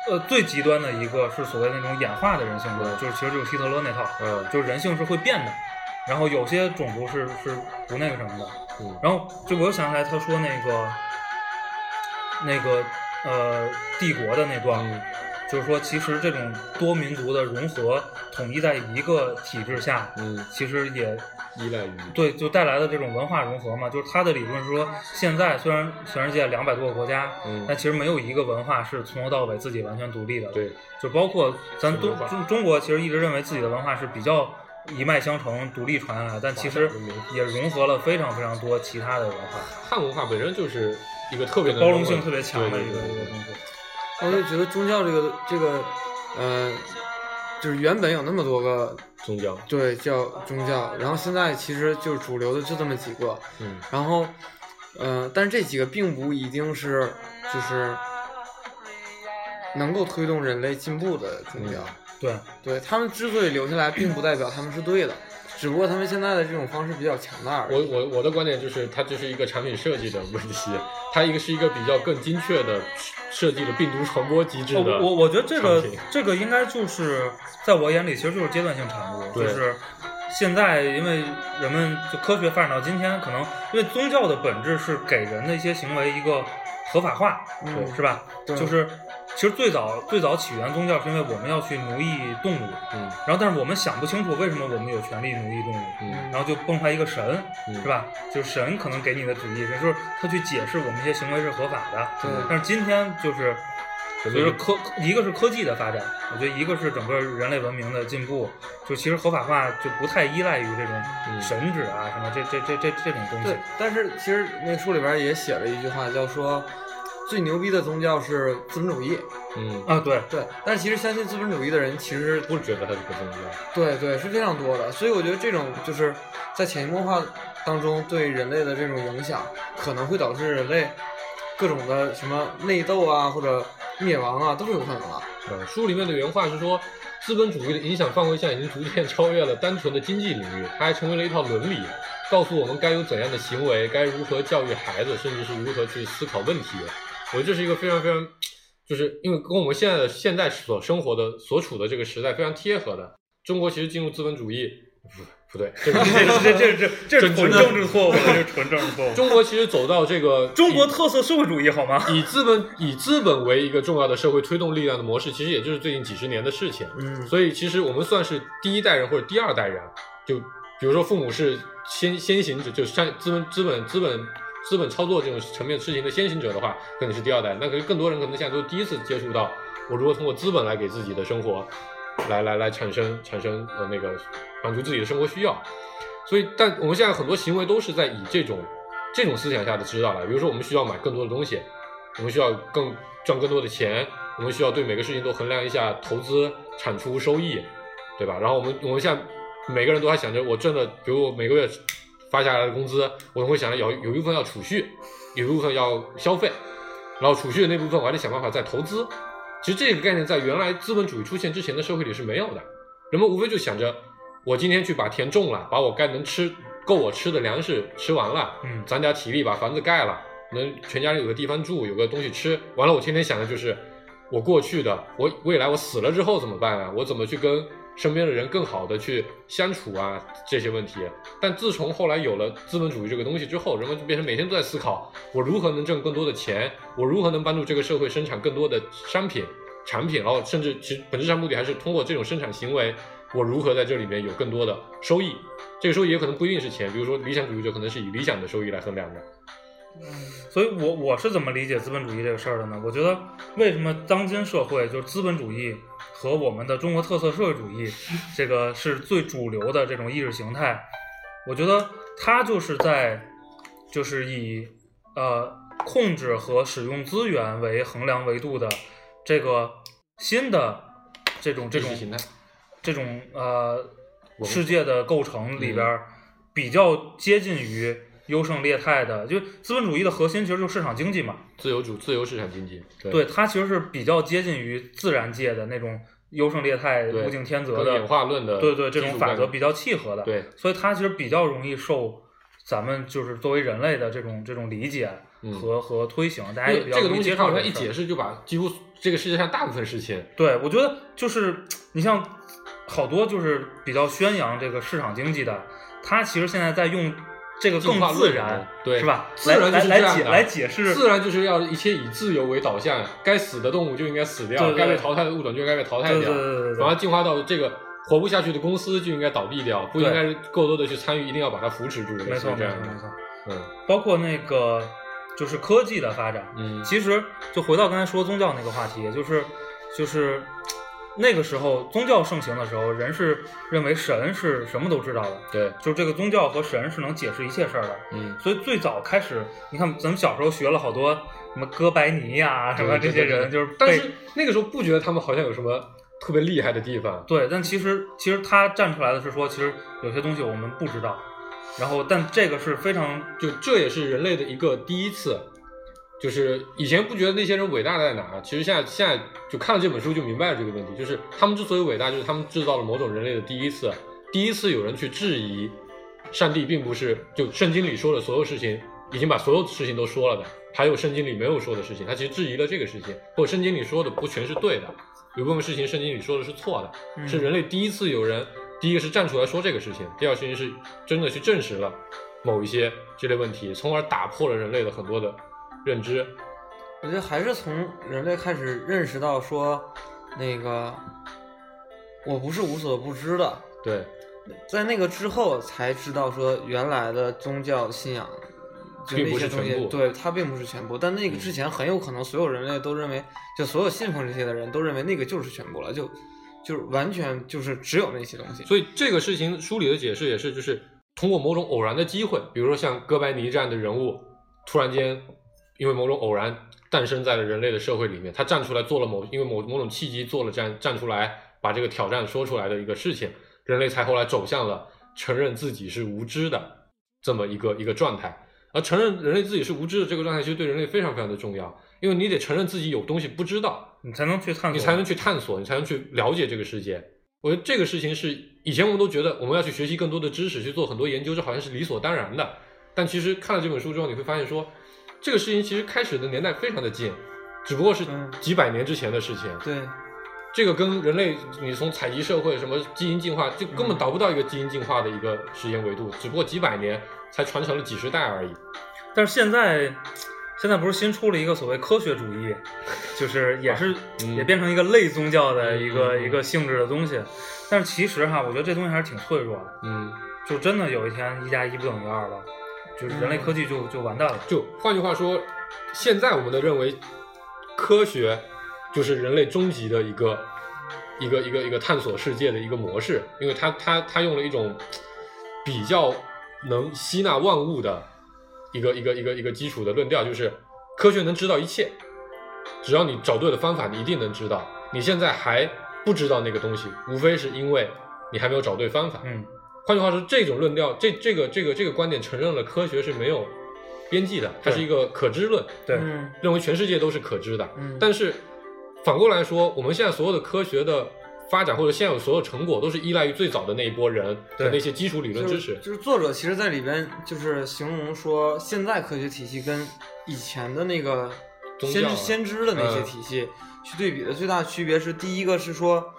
Speaker 3: 呃呃，最极端的一个是所谓那种演化的人性论，就是其实就是希特勒那套，
Speaker 4: 嗯
Speaker 3: 就是人性是会变的，然后有些种族是是不那个什么的。
Speaker 4: 嗯
Speaker 3: 然后就我又想起来，他说那个那个呃帝国的那段，
Speaker 4: 嗯
Speaker 3: 就是说其实这种多民族的融合统一在一个体制下，
Speaker 4: 嗯，
Speaker 3: 其实也
Speaker 4: 依赖于
Speaker 3: 对就带来的这种文化融合嘛。就是他的理论是说，现在虽然全世界两百多个国家，
Speaker 4: 嗯
Speaker 3: 但其实没有一个文化是从头到尾自己完全独立的。
Speaker 4: 对，
Speaker 3: 就包括咱东
Speaker 4: 是文化
Speaker 3: 中中国，其实一直认为自己的文化是比较一脉相承、独立传下来，但其实也融合了非常非常多其他的文化，
Speaker 4: 汉文化本身就是一个特别能
Speaker 3: 包容性特别强的一个一个东西。
Speaker 2: 我就觉得宗教这个这个，呃，就是原本有那么多个
Speaker 4: 宗教，
Speaker 2: 对叫宗教，然后现在其实就是主流的就这么几个，
Speaker 4: 嗯
Speaker 2: 然后，呃，但是这几个并不一定是就是能够推动人类进步的宗教。
Speaker 4: 嗯
Speaker 3: 对，
Speaker 2: 对他们之所以留下来，并不代表他们是对的，只不过他们现在的这种方式比较强大而已。
Speaker 4: 我我我的观点就是，它就是一个产品设计的问题，它一个是一个比较更精确的设计的病毒传播机制的。
Speaker 3: 哦我我我觉得这个这个应该就是在我眼里，其实就是阶段性产物，就是现在因为人们就科学发展到今天，可能因为宗教的本质是给人的一些行为一个合法化，
Speaker 2: 嗯
Speaker 3: 是吧？
Speaker 2: 对
Speaker 3: 就是其实最早最早起源宗教是因为我们要去奴役动物，
Speaker 4: 嗯
Speaker 3: 然后但是我们想不清楚为什么我们有权利奴役动物，
Speaker 4: 嗯
Speaker 3: 然后就蹦出来一个神，
Speaker 4: 嗯
Speaker 3: 是吧？就是神可能给你的旨意，也就是他去解释我们一些行为是合法的。
Speaker 2: 对
Speaker 3: 但是今天就是随着科，一个是科技的发展，我觉得一个是整个人类文明的进步，就其实合法化就不太依赖于这种
Speaker 4: 嗯
Speaker 3: 神旨啊什么这这这这这种东西
Speaker 2: 对。，但是其实那书里边也写了一句话，叫说最牛逼的宗教是资本主义。
Speaker 4: 嗯，
Speaker 3: 啊，对，
Speaker 2: 对，但是其实相信资本主义的人其实
Speaker 4: 不觉得它是个宗教。
Speaker 2: 对对是非常多的，所以我觉得这种就是在潜移默化当中对人类的这种影响，可能会导致人类各种的什么内斗啊或者灭亡啊都是有可能的。
Speaker 4: 呃，书里面的原话是说，资本主义的影响范围现在已经逐渐超越了单纯的经济领域，它还成为了一套伦理，告诉我们该有怎样的行为，该如何教育孩子，甚至是如何去思考问题。我觉得这是一个非常非常，就是因为跟我们现在的现在所生活的所处的这个时代非常贴合的。中国其实进入资本主义，不不对，这个
Speaker 3: 这这这这这是纯
Speaker 4: 政治
Speaker 3: 错误，这是纯政治错误。
Speaker 4: 中国其实走到这个
Speaker 3: 中国特色社会主义好吗？
Speaker 4: 以资本以资本为一个重要的社会推动力量的模式，其实也就是最近几十年的事情。
Speaker 2: 嗯，
Speaker 4: 所以其实我们算是第一代人或者第二代人，就比如说父母是先先行者，就是像资本资本资本资本操作这种层面事情的先行者的话，可能是第二代。那可是更多人可能现在都第一次接触到我如何通过资本来给自己的生活，来来来产生产生呃那个满足自己的生活需要。所以，但我们现在很多行为都是在以这种这种思想下的指导来，比如说我们需要买更多的东西，我们需要更赚更多的钱，我们需要对每个事情都衡量一下投资、产出、收益，对吧？然后我们我们现在每个人都还想着，我挣的，比如我每个月发下来的工资，我总会想着有有一部分要储蓄，有一部分要消费，然后储蓄的那部分我还得想办法再投资。其实这个概念在原来资本主义出现之前的社会里是没有的，人们无非就想着，我今天去把田种了，把我该能吃够我吃的粮食吃完了，
Speaker 3: 嗯
Speaker 4: 攒点体力把房子盖了，能全家人有个地方住，有个东西吃。完了，我天天想的就是我过去的，我未来我死了之后怎么办啊？我怎么去跟身边的人更好的去相处啊？这些问题。但自从后来有了资本主义这个东西之后，人们就变成每天都在思考，我如何能挣更多的钱，我如何能帮助这个社会生产更多的商品、产品，然后甚至其实本质上目的还是通过这种生产行为，我如何在这里面有更多的收益。这个收益也可能不一定是钱，比如说理想主义者可能是以理想的收益来衡量的。
Speaker 3: 嗯所以我我是怎么理解资本主义这个事儿的呢？我觉得为什么当今社会就是资本主义和我们的中国特色社会主义 这个是最主流的这种意识形态，我觉得它就是在就是以呃控制和使用资源为衡量维度的这个新的这种这种这种呃世界的构成里边儿比较接近于优胜劣汰的，就资本主义的核心其实就是市场经济嘛，
Speaker 4: 自由主自由市场经济，对。
Speaker 3: 对，它其实是比较接近于自然界的那种优胜劣汰、物竞天择的
Speaker 4: 演化论的
Speaker 3: 对对，这种法则比较契合的，
Speaker 4: 对，
Speaker 3: 所以它其实比较容易受咱们就是作为人类的这种这种理解
Speaker 4: 嗯。
Speaker 3: 和、和推行，大家
Speaker 4: 这个
Speaker 3: 也比较容易
Speaker 4: 东西它好
Speaker 3: 接受这个事儿。
Speaker 4: 像一解释就把几乎这个世界上大部分事情，
Speaker 3: 对，我觉得就是你像好多就是比较宣扬这个市场经济的，他其实现在在用这个更自然，
Speaker 4: 对
Speaker 3: 是吧？
Speaker 4: 自然
Speaker 3: 就是来解
Speaker 4: 就是这样的
Speaker 3: 来解释
Speaker 4: 自然就是要一切以自由为导向，该死的动物就应该死掉，该被淘汰的物种就应该被淘汰掉，然后进化到这个活不下去的公司就应该倒闭掉，不应该过多的去参与，一定要把它扶持住，
Speaker 3: 没错没错没错，
Speaker 4: 嗯
Speaker 3: 包括那个就是科技的发展，
Speaker 4: 嗯，
Speaker 3: 其实就回到刚才说宗教那个话题，就是就是那个时候宗教盛行的时候，人是认为神是什么都知道的，
Speaker 4: 对，
Speaker 3: 就是这个宗教和神是能解释一切事儿的。
Speaker 4: 嗯，
Speaker 3: 所以最早开始，你看咱们小时候学了好多什么哥白尼呀、什么这些人，就是
Speaker 4: 但是那个时候不觉得他们好像有什么特别厉害的地方，
Speaker 3: 对，但其实其实他站出来的是说，其实有些东西我们不知道，然后但这个是非常
Speaker 4: 就这也是人类的一个第一次，就是以前不觉得那些人伟大在哪儿，其实现在现在就看了这本书就明白了这个问题，就是他们之所以伟大，就是他们制造了某种人类的第一次，第一次有人去质疑上帝并不是就圣经里说的所有事情，已经把所有事情都说了的，还有圣经里没有说的事情，他其实质疑了这个事情，或者圣经里说的不全是对的，有部分事情圣经里说的是错的，
Speaker 3: 嗯
Speaker 4: 是人类第一次有人，第一个是站出来说这个事情，第二个事情是真的去证实了某一些这类问题，从而打破了人类的很多的认知。
Speaker 2: 我觉得还是从人类开始认识到说，那个我不是无所不知的，
Speaker 4: 对，
Speaker 2: 在那个之后才知道说原来的宗教信仰。就那些东西，对它并不是全部，但那个
Speaker 4: 嗯
Speaker 2: 之前很有可能所有人类都认为，就所有信奉这些的人都认为那个就是全部了，就就是完全就是只有那些东西。
Speaker 4: 所以这个事情书里的解释也是，就是通过某种偶然的机会，比如说像哥白尼这样的人物，突然间因为某种偶然诞生在了人类的社会里面，他站出来做了某因为某某种契机做了这样站出来把这个挑战说出来的一个事情，人类才后来走向了承认自己是无知的这么一个一个状态。而承认人类自己是无知的这个状态，其实对人类非常非常的重要，因为你得承认自己有东西不知道，
Speaker 3: 你才能去探索，
Speaker 4: 你才能去探索，你才能去了解这个世界。我觉得这个事情是以前我们都觉得我们要去学习更多的知识，去做很多研究，这好像是理所当然的。但其实看了这本书之后，你会发现说，这个事情其实开始的年代非常的近，只不过是
Speaker 2: 嗯
Speaker 4: 几百年之前的事情。
Speaker 2: 对，
Speaker 4: 这个跟人类你从采集社会什么基因进化，就根本达不到一个基因进化的一个时间维度，只不过几百年才传承了几十代而已。
Speaker 3: 但是现在，现在不是新出了一个所谓科学主义，就是也是、
Speaker 4: 嗯
Speaker 3: 也变成一个类宗教的一个、一个性质的东西。但是其实哈，我觉得这东西还是挺脆弱的。
Speaker 4: 嗯，
Speaker 3: 就真的有一天一加一不等于二了，就是人类科技就就完蛋了。
Speaker 4: 就换句话说，现在我们的认为科学就是人类终极的一个一个一个一个探索世界的一个模式，因为它它它用了一种比较能吸纳万物的一个一个一个一个基础的论调，就是科学能知道一切，只要你找对了方法，你一定能知道。你现在还不知道那个东西，无非是因为你还没有找对方法。
Speaker 3: 嗯，
Speaker 4: 换句话说，这种论调，这这个这个这个观点承认了科学是没有边际的，它是一个可知论，
Speaker 3: 对，
Speaker 2: 嗯
Speaker 4: 认为全世界都是可知的。
Speaker 2: 嗯
Speaker 4: 但是反过来说，我们现在所有的科学的发展或者现有所有成果，都是依赖于最早的那一波人的那些基础理论知识。
Speaker 2: 就是作者其实在里边就是形容说，现在科学体系跟以前的那个先知
Speaker 4: 宗教啊
Speaker 2: 先知的那些
Speaker 4: 嗯
Speaker 2: 体系去对比的最大区别是，第一个是说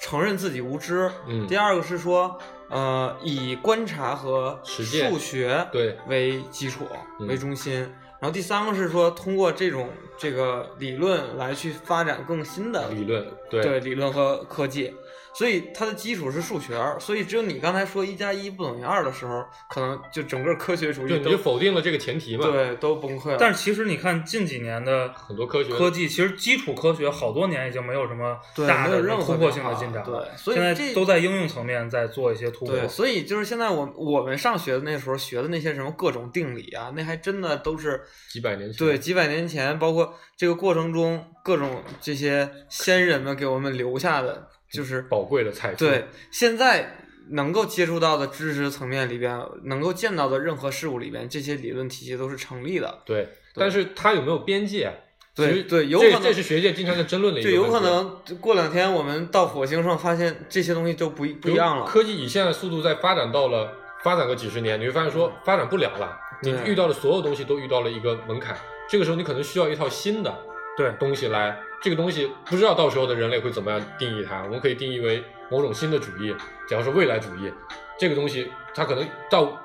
Speaker 2: 承认自己无知，
Speaker 4: 嗯
Speaker 2: 第二个是说呃以观察和数学
Speaker 4: 对
Speaker 2: 为基础
Speaker 4: 嗯
Speaker 2: 为中心。然后第三个是说，通过这种这个理论来去发展更新的
Speaker 4: 理论对
Speaker 2: 对理论和科技，所以它的基础是数学，所以只有你刚才说一加一不等于二的时候，可能就整个科学主义都
Speaker 4: 就你就否定了这个前提嘛。
Speaker 2: 对都崩溃了。
Speaker 3: 但是其实你看近几年的
Speaker 4: 很多科学
Speaker 3: 科技，其实基础科学好多年已经没有什么大的
Speaker 2: 任何
Speaker 3: 突破性的进展了。
Speaker 2: 对所以
Speaker 3: 现在都在应用层面在做一些突破。
Speaker 2: 对，所以就是现在我我们上学的那时候学的那些什么各种定理啊，那还真的都是
Speaker 4: 几百年前
Speaker 2: 对几百年前，包括这个过程中各种这些先人们给我们留下的，就是
Speaker 4: 宝贵的财富。
Speaker 2: 对，现在能够接触到的知识层面里边，能够见到的任何事物里边，这些理论体系都是成立的。
Speaker 4: 对，但是它有没有边界？
Speaker 2: 对
Speaker 4: 这
Speaker 2: 对有可能
Speaker 4: 这是学界经常在争论的一个问题。
Speaker 2: 有可能过两天我们到火星上发现这些东西都不一不一样了。
Speaker 4: 科技以现在的速度在发展到了发展个几十年，你会发现说发展不了了，你遇到的所有东西都遇到了一个门槛，这个时候你可能需要一套新的
Speaker 3: 对
Speaker 4: 东西来，这个东西不知道到时候的人类会怎么样定义它，我们可以定义为某种新的主义，假如说未来主义，这个东西它可能到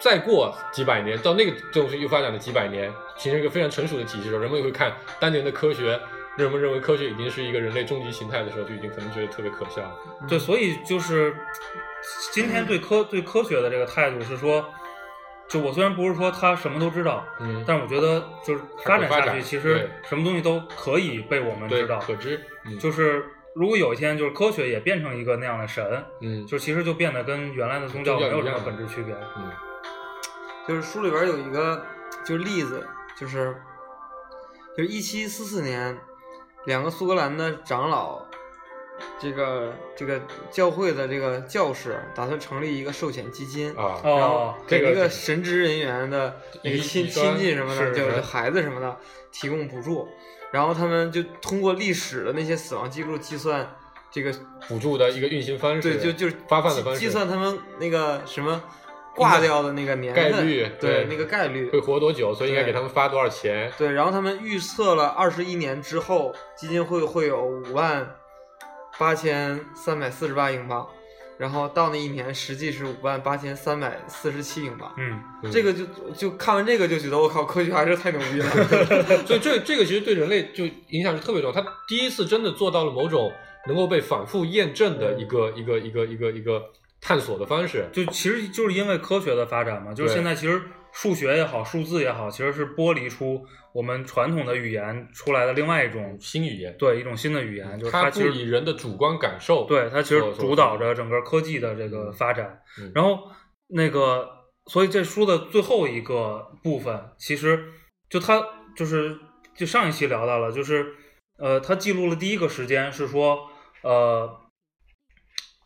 Speaker 4: 再过几百年，到那个这东西又发展了几百年，形成一个非常成熟的体系的时候，人们也会看当年的科学。人们认为科学已经是一个人类终极形态的时候，就已经可能觉得特别可笑了。
Speaker 3: 对，所以就是今天对科对科学的这个态度是说，就我虽然不是说他什么都知道，
Speaker 4: 嗯，
Speaker 3: 但是我觉得就是发展下去，其实什么东西都可以被我们知道。
Speaker 4: 可知，嗯，
Speaker 3: 就是如果有一天就是科学也变成一个那样的神，
Speaker 4: 嗯，
Speaker 3: 就其实就变得跟原来的宗教没有什么本质区别。
Speaker 4: 嗯
Speaker 2: 就是书里边有一个就是例子，就是就是一七四四年，两个苏格兰的长老，这个这个教会的这个教士打算成立一个寿险基金，
Speaker 4: 啊，
Speaker 2: 然后
Speaker 3: 哦，
Speaker 2: 给一个神职人员的那个
Speaker 4: 遗
Speaker 2: 亲亲戚什么的，
Speaker 3: 是
Speaker 2: 就是是孩子什么的提供补助，然后他们就通过历史的那些死亡记录计算这个
Speaker 4: 补助的一个运行方式，
Speaker 2: 对，就就是计
Speaker 4: 发放的方式
Speaker 2: 计算他们那个什么挂掉的那个年份
Speaker 4: 概率对
Speaker 2: 对那个概率
Speaker 4: 会活多久，所以应该给他们发多少钱。
Speaker 2: 对，然后他们预测了二十一年之后，基金会会有五万八千三百四十八英镑，然后到那一年实际是五万八千三百四十七英镑。
Speaker 3: 嗯，
Speaker 4: 嗯
Speaker 2: 这个就就看完这个就觉得我靠，科学还是太牛逼了。
Speaker 4: 所以这这个其实对人类就影响是特别重要。他第一次真的做到了某种能够被反复验证的一个一个一个一个一个探索的方式。
Speaker 3: 就其实就是因为科学的发展嘛，就是现在其实数学也好，数字也好，其实是剥离出我们传统的语言出来的另外一种
Speaker 4: 新语言，
Speaker 3: 对一种新的语言，就是
Speaker 4: 它
Speaker 3: 其实
Speaker 4: 以人的主观感受，
Speaker 3: 对它其实主导着整个科技的这个发展。
Speaker 4: 嗯
Speaker 3: 然后那个，所以这书的最后一个部分，其实就它就是就上一期聊到了，就是呃，它记录了第一个时间是说呃。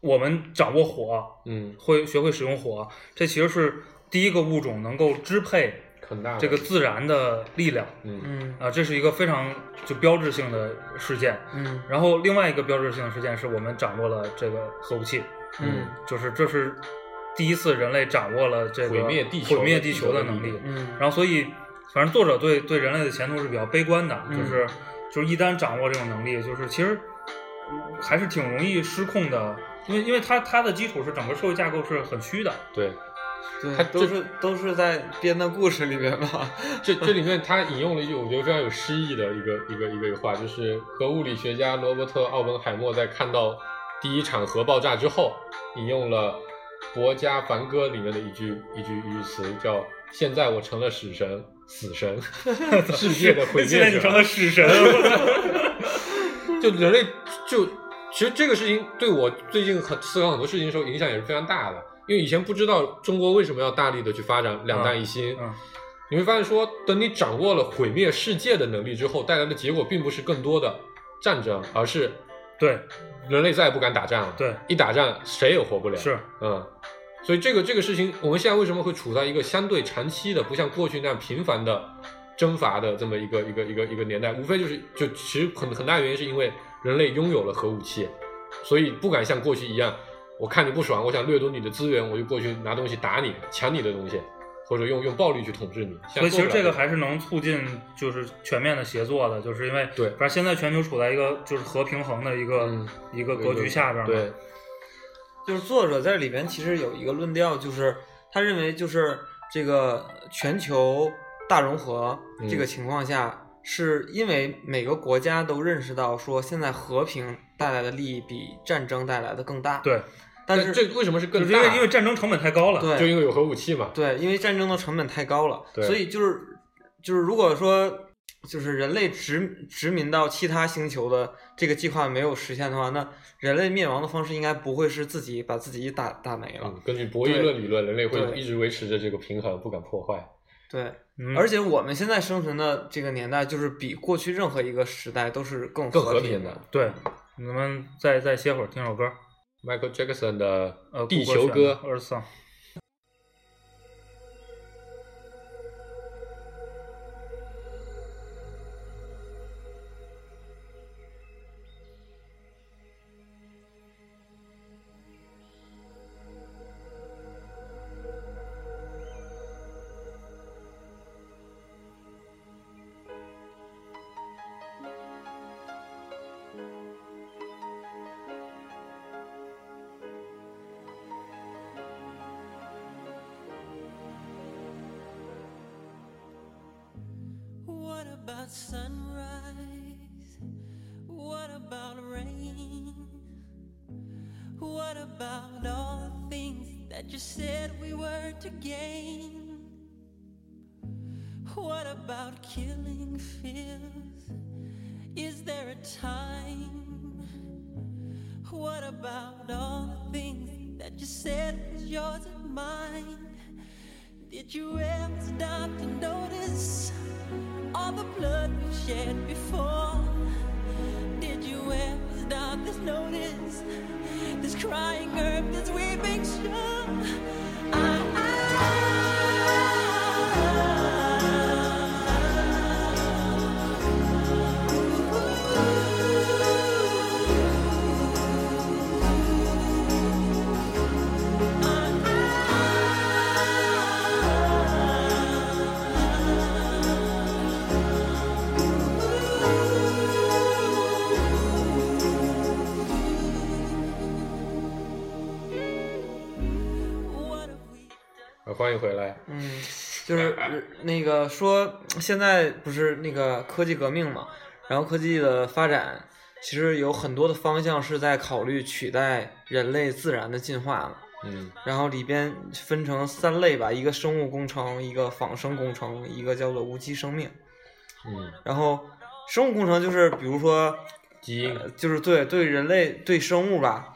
Speaker 3: 我们掌握火，
Speaker 4: 嗯，
Speaker 3: 会学会使用火，这其实是第一个物种能够支配
Speaker 4: 很大
Speaker 3: 这个自然的力量
Speaker 4: 嗯
Speaker 2: 嗯。
Speaker 3: 啊，这是一个非常就标志性的事件。
Speaker 2: 嗯。
Speaker 3: 然后另外一个标志性的事件是我们掌握了这个核武器，
Speaker 2: 嗯。
Speaker 3: 就是这是第一次人类掌握了这个
Speaker 4: 毁灭地球
Speaker 3: 毁灭地球的能力
Speaker 4: 力。
Speaker 2: 嗯。
Speaker 3: 然后所以反正作者对对人类的前途是比较悲观的，
Speaker 2: 嗯。
Speaker 3: 就是就是一旦掌握这种能力，就是其实还是挺容易失控的，因为因为它它的基础是整个社会架构是很虚的，
Speaker 4: 对，
Speaker 2: 对
Speaker 4: 他，
Speaker 2: 都是都是在编的故事里面吧。
Speaker 4: 这这里面他引用了一句我觉得非常有诗意的一个一个一个话，就是核物理学家罗伯特·奥本海默在看到第一场核爆炸之后，引用了《博加凡歌》里面的一句一句一句词，叫“现在我成了死神，死神，世界的毁灭者”。
Speaker 3: 现在你成了死神，
Speaker 4: 就人类就其实这个事情对我最近很思考很多事情的时候影响也是非常大的，因为以前不知道中国为什么要大力的去发展两弹一星，
Speaker 3: 嗯
Speaker 4: 你会发现说，等你掌握了毁灭世界的能力之后，带来的结果并不是更多的战争，而是
Speaker 3: 对
Speaker 4: 人类再也不敢打仗了。
Speaker 3: 对，
Speaker 4: 一打仗谁也活不了。
Speaker 3: 是，
Speaker 4: 嗯，所以这个这个事情，我们现在为什么会处在一个相对长期的，不像过去那样频繁的征伐的这么一个一个一个一个年代？无非就是就其实很很大原因是因为人类拥有了核武器，所以不敢像过去一样，我看你不爽，我想掠夺你的资源，我就过去拿东西打你，抢你的东西，或者用用暴力去统治你。
Speaker 3: 所以其实这个还
Speaker 4: 是
Speaker 3: 是能促进就是全面的协作的，就是因为
Speaker 4: 对
Speaker 3: 反正现在全球处在一个就是和平衡的一个、
Speaker 4: 嗯
Speaker 3: 一个格局下边嘛，
Speaker 4: 对，
Speaker 2: 就是作者在里边其实有一个论调，就是他认为就是这个全球大融合
Speaker 4: 嗯
Speaker 2: 这个情况下，是因为每个国家都认识到说现在和平带来的利益比战争带来的更大。，
Speaker 3: 对，
Speaker 2: 但是
Speaker 4: 这为什么是更
Speaker 3: 就是
Speaker 4: 大？
Speaker 3: 因为因为战争成本太高了，
Speaker 2: 对
Speaker 4: 就因为有核武器嘛。
Speaker 2: 对，因为战争的成本太高了，
Speaker 4: 对
Speaker 2: 所以就是就是如果说就是人类殖殖民到其他星球的这个计划没有实现的话，那人类灭亡的方式应该不会是自己把自己打打没了。
Speaker 4: 嗯，根据博弈论理论，人类会一直维持着这个平衡，不敢破坏。
Speaker 2: 对，
Speaker 3: 嗯
Speaker 2: 而且我们现在生存的这个年代，就是比过去任何一个时代都是更
Speaker 4: 更
Speaker 2: 和
Speaker 4: 平的。
Speaker 3: 对，你们再再歇会儿，听首歌，
Speaker 4: Michael Jackson 的
Speaker 3: 呃，《
Speaker 4: 地球歌
Speaker 3: 的》
Speaker 5: shed before? Did you ever stop to notice this crying earth, this weeping shore?
Speaker 2: 那个说现在不是那个科技革命嘛，然后科技的发展其实有很多的方向是在考虑取代人类自然的进化了。
Speaker 4: 嗯
Speaker 2: 然后里边分成三类吧，一个生物工程，一个仿生工程，一个叫做无机生命。
Speaker 4: 嗯，
Speaker 2: 然后生物工程就是比如说
Speaker 4: 基因
Speaker 2: 呃就是对对人类对生物吧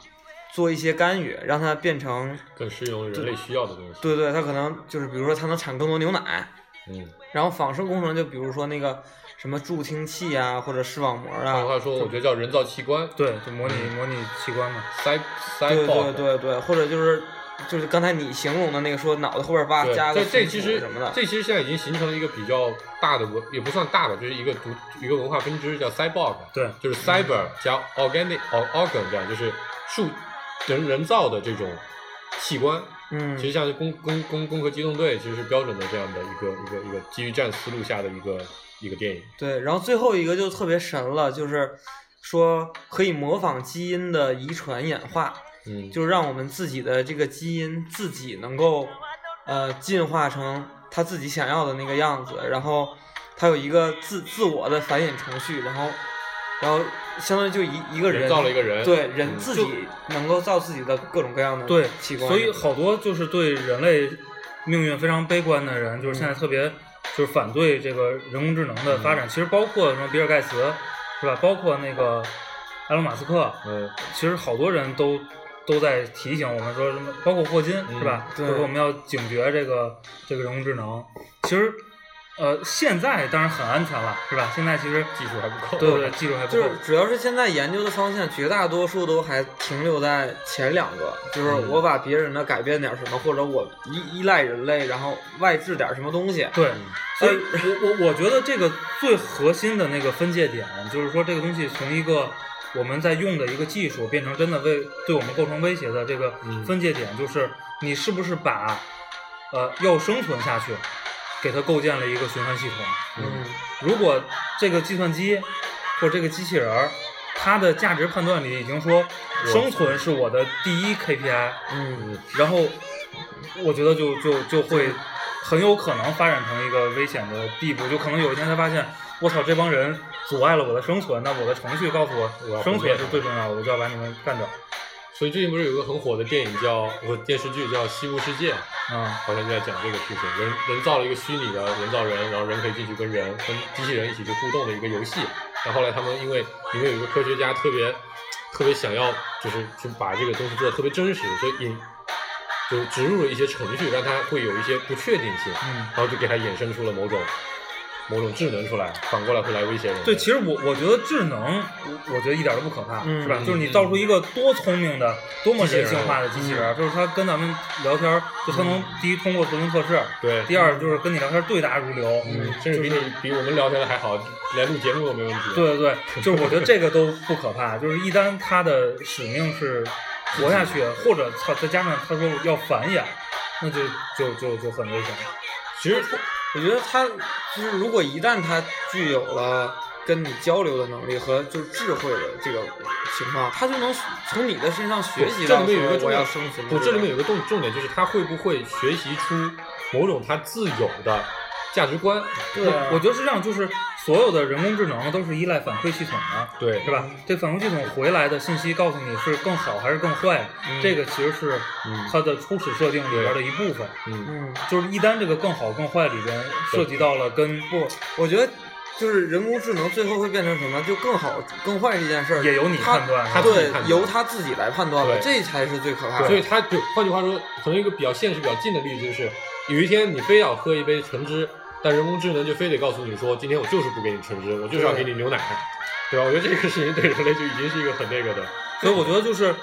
Speaker 2: 做一些干预，让它变成
Speaker 4: 更适用于人类需要的东西。
Speaker 2: 对对，它可能就是比如说它能产更多牛奶。
Speaker 4: 嗯，
Speaker 2: 然后仿生工程就比如说那个什么助听器啊，或者视网膜啊，
Speaker 4: 换句话说，我觉得叫人造器官。
Speaker 3: 对，就模拟模拟器官嘛。
Speaker 4: cy
Speaker 2: 对
Speaker 4: cyborg
Speaker 2: 对对对，或者就是就是刚才你形容的那个说脑袋后边叭
Speaker 4: 对，
Speaker 2: 加个
Speaker 4: 这这其实
Speaker 2: 鼠什么的，
Speaker 4: 这其实现在已经形成了一个比较大的文，也不算大吧，就是一个独一个文化分支叫 cyborg，
Speaker 3: 对，
Speaker 4: 就是 cyber 加 organic or organ 这样，就是数人人造的这种器官。
Speaker 2: 嗯，
Speaker 4: 其实像是攻攻攻攻壳机动队，其实是标准的这样的一个一个一个基于战思路下的一个一个电影。
Speaker 2: 对，然后最后一个就特别神了，就是说可以模仿基因的遗传演化，
Speaker 4: 嗯，
Speaker 2: 就是让我们自己的这个基因自己能够呃进化成他自己想要的那个样子，然后它有一个自自我的繁衍程序，然后然后相当于就一一个人
Speaker 4: 人造了一个人
Speaker 2: 对人
Speaker 4: 嗯
Speaker 2: 自己能够造自己的各种各样的
Speaker 3: 对
Speaker 2: 器官，
Speaker 3: 所以好多就是对人类命运非常悲观的人，就是现在特别就是反对这个人工智能的发展。其实包括什么比尔盖茨，是吧？包括那个埃隆马斯克，
Speaker 4: 嗯，
Speaker 3: 其实好多人都都在提醒我们说什么，包括霍金，
Speaker 4: 嗯
Speaker 3: 是吧？
Speaker 2: 对
Speaker 3: 就说我们要警觉这个这个人工智能。其实，呃，现在当然很安全了，是吧？现在其实
Speaker 4: 技术还不够。
Speaker 3: 对对，技术还不够
Speaker 2: 就是。主要是现在研究的方向，绝大多数都还停留在前两个，就是
Speaker 4: 嗯
Speaker 2: 我把别人的改变点什么，或者我依依赖人类，然后外置点什么东西。
Speaker 3: 对，所以
Speaker 2: 呃
Speaker 3: 我我我觉得这个最核心的那个分界点，就是说这个东西从一个我们在用的一个技术，变成真的为对我们构成威胁的这个
Speaker 4: 嗯
Speaker 3: 分界点，就是你是不是把呃要生存下去，给它构建了一个循环系统。
Speaker 2: 嗯
Speaker 3: 如果这个计算机或这个机器人儿，它的价值判断里已经说生存是我的第一 KPI，
Speaker 2: 嗯
Speaker 3: 然后我觉得就就就会很有可能发展成一个危险的地步，就可能有一天他发现，我操，这帮人阻碍了我的生存，那我的程序告诉我
Speaker 4: 我
Speaker 3: 生存是最重要的，我就要把你们干掉。
Speaker 4: 所以最近不是有个很火的电影叫不电视剧叫《西部世界》，
Speaker 3: 啊、
Speaker 4: 好像就在讲这个事情，人人造了一个虚拟的人造人，然后人可以进去跟人跟机器人一起去互动的一个游戏。然后后来他们因为里面有一个科学家特别特别想要就是去把这个东西做的特别真实，所以引就植入了一些程序，让它会有一些不确定性，
Speaker 3: 嗯。
Speaker 4: 然后就给它衍生出了某种某种智能出来，反过来会来威胁人。
Speaker 3: 对，其实我我觉得智能，我我觉得一点都不可怕，
Speaker 2: 嗯
Speaker 3: 是吧？
Speaker 4: 嗯
Speaker 3: 就是你造出一个多聪明的、多么人性化的机器人儿，就是他跟咱们聊天儿，就他能第一通过图灵测试，
Speaker 4: 对，
Speaker 3: 第二就是跟你聊天儿对答如流，
Speaker 4: 嗯，甚至比你比我们聊天的还好，连录节目都没问题。
Speaker 3: 对对对，就是我觉得这个都不可怕，就是一旦他的使命是活下去，或者他再加上他说要繁衍，那就就就就很危险。
Speaker 2: 其实我觉得他就是，如果一旦他具有了跟你交流的能力和就是智慧的这个情况，他就能从你的身上学习
Speaker 4: 这
Speaker 2: 到
Speaker 4: 里面有一个重
Speaker 2: 要生存的
Speaker 4: 不，这里面有一个重重点就是他会不会学习出某种他自有的价值观？
Speaker 2: 对啊
Speaker 3: 我觉得是这样，就是所有的人工智能都是依赖反馈系统的。
Speaker 4: 对
Speaker 3: 是吧？这反馈系统回来的信息告诉你是更好还是更坏，
Speaker 2: 嗯
Speaker 3: 这个其实是
Speaker 4: 嗯
Speaker 3: 它的初始设定里边的一部分。
Speaker 4: 嗯，
Speaker 2: 嗯，
Speaker 3: 就是一旦这个更好更坏里边涉及到了跟
Speaker 2: 不，我觉得就是人工智能最后会变成什么？就更好更坏这件事儿
Speaker 3: 也由你判断
Speaker 2: 对由他自己来判断了，这才是最可怕的。
Speaker 4: 所以他就换句话说，可能一个比较现实、比较近的例子就是，有一天你非要喝一杯橙汁，但人工智能就非得告诉你说，今天我就是不给你橙汁，我就是要给你牛奶，对吧？我觉得这个事情对人类就已经是一个很那个的，
Speaker 3: 所以我觉得就是，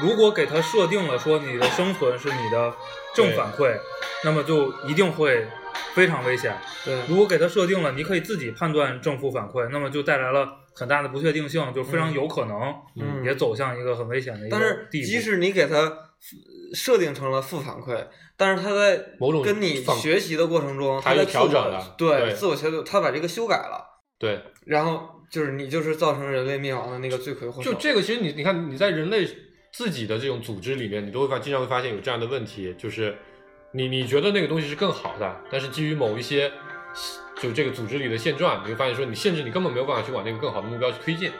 Speaker 3: 如果给它设定了说你的生存是你的正反馈，那么就一定会非常危险。
Speaker 2: 对，
Speaker 3: 如果给它设定了你可以自己判断正负反馈，那么就带来了很大的不确定性，就非常有可能
Speaker 2: 嗯
Speaker 3: 也走向一个很危险的一个
Speaker 2: 但是。即使你给它设定成了负反馈，但是他在
Speaker 4: 某种
Speaker 2: 跟你学习的过程中，
Speaker 4: 他
Speaker 2: 在
Speaker 4: 调整了
Speaker 2: 对
Speaker 4: 对
Speaker 2: 自我调整，他把这个修改了，
Speaker 4: 对。
Speaker 2: 然后就是你就是造成人类灭亡的那个罪魁祸首。
Speaker 4: 就这个，其实你你看你在人类自己的这种组织里面，你都会发经常会发现有这样的问题，就是你你觉得那个东西是更好的，但是基于某一些就这个组织里的现状，你会发现说你甚至你根本没有办法去往那个更好的目标去推进，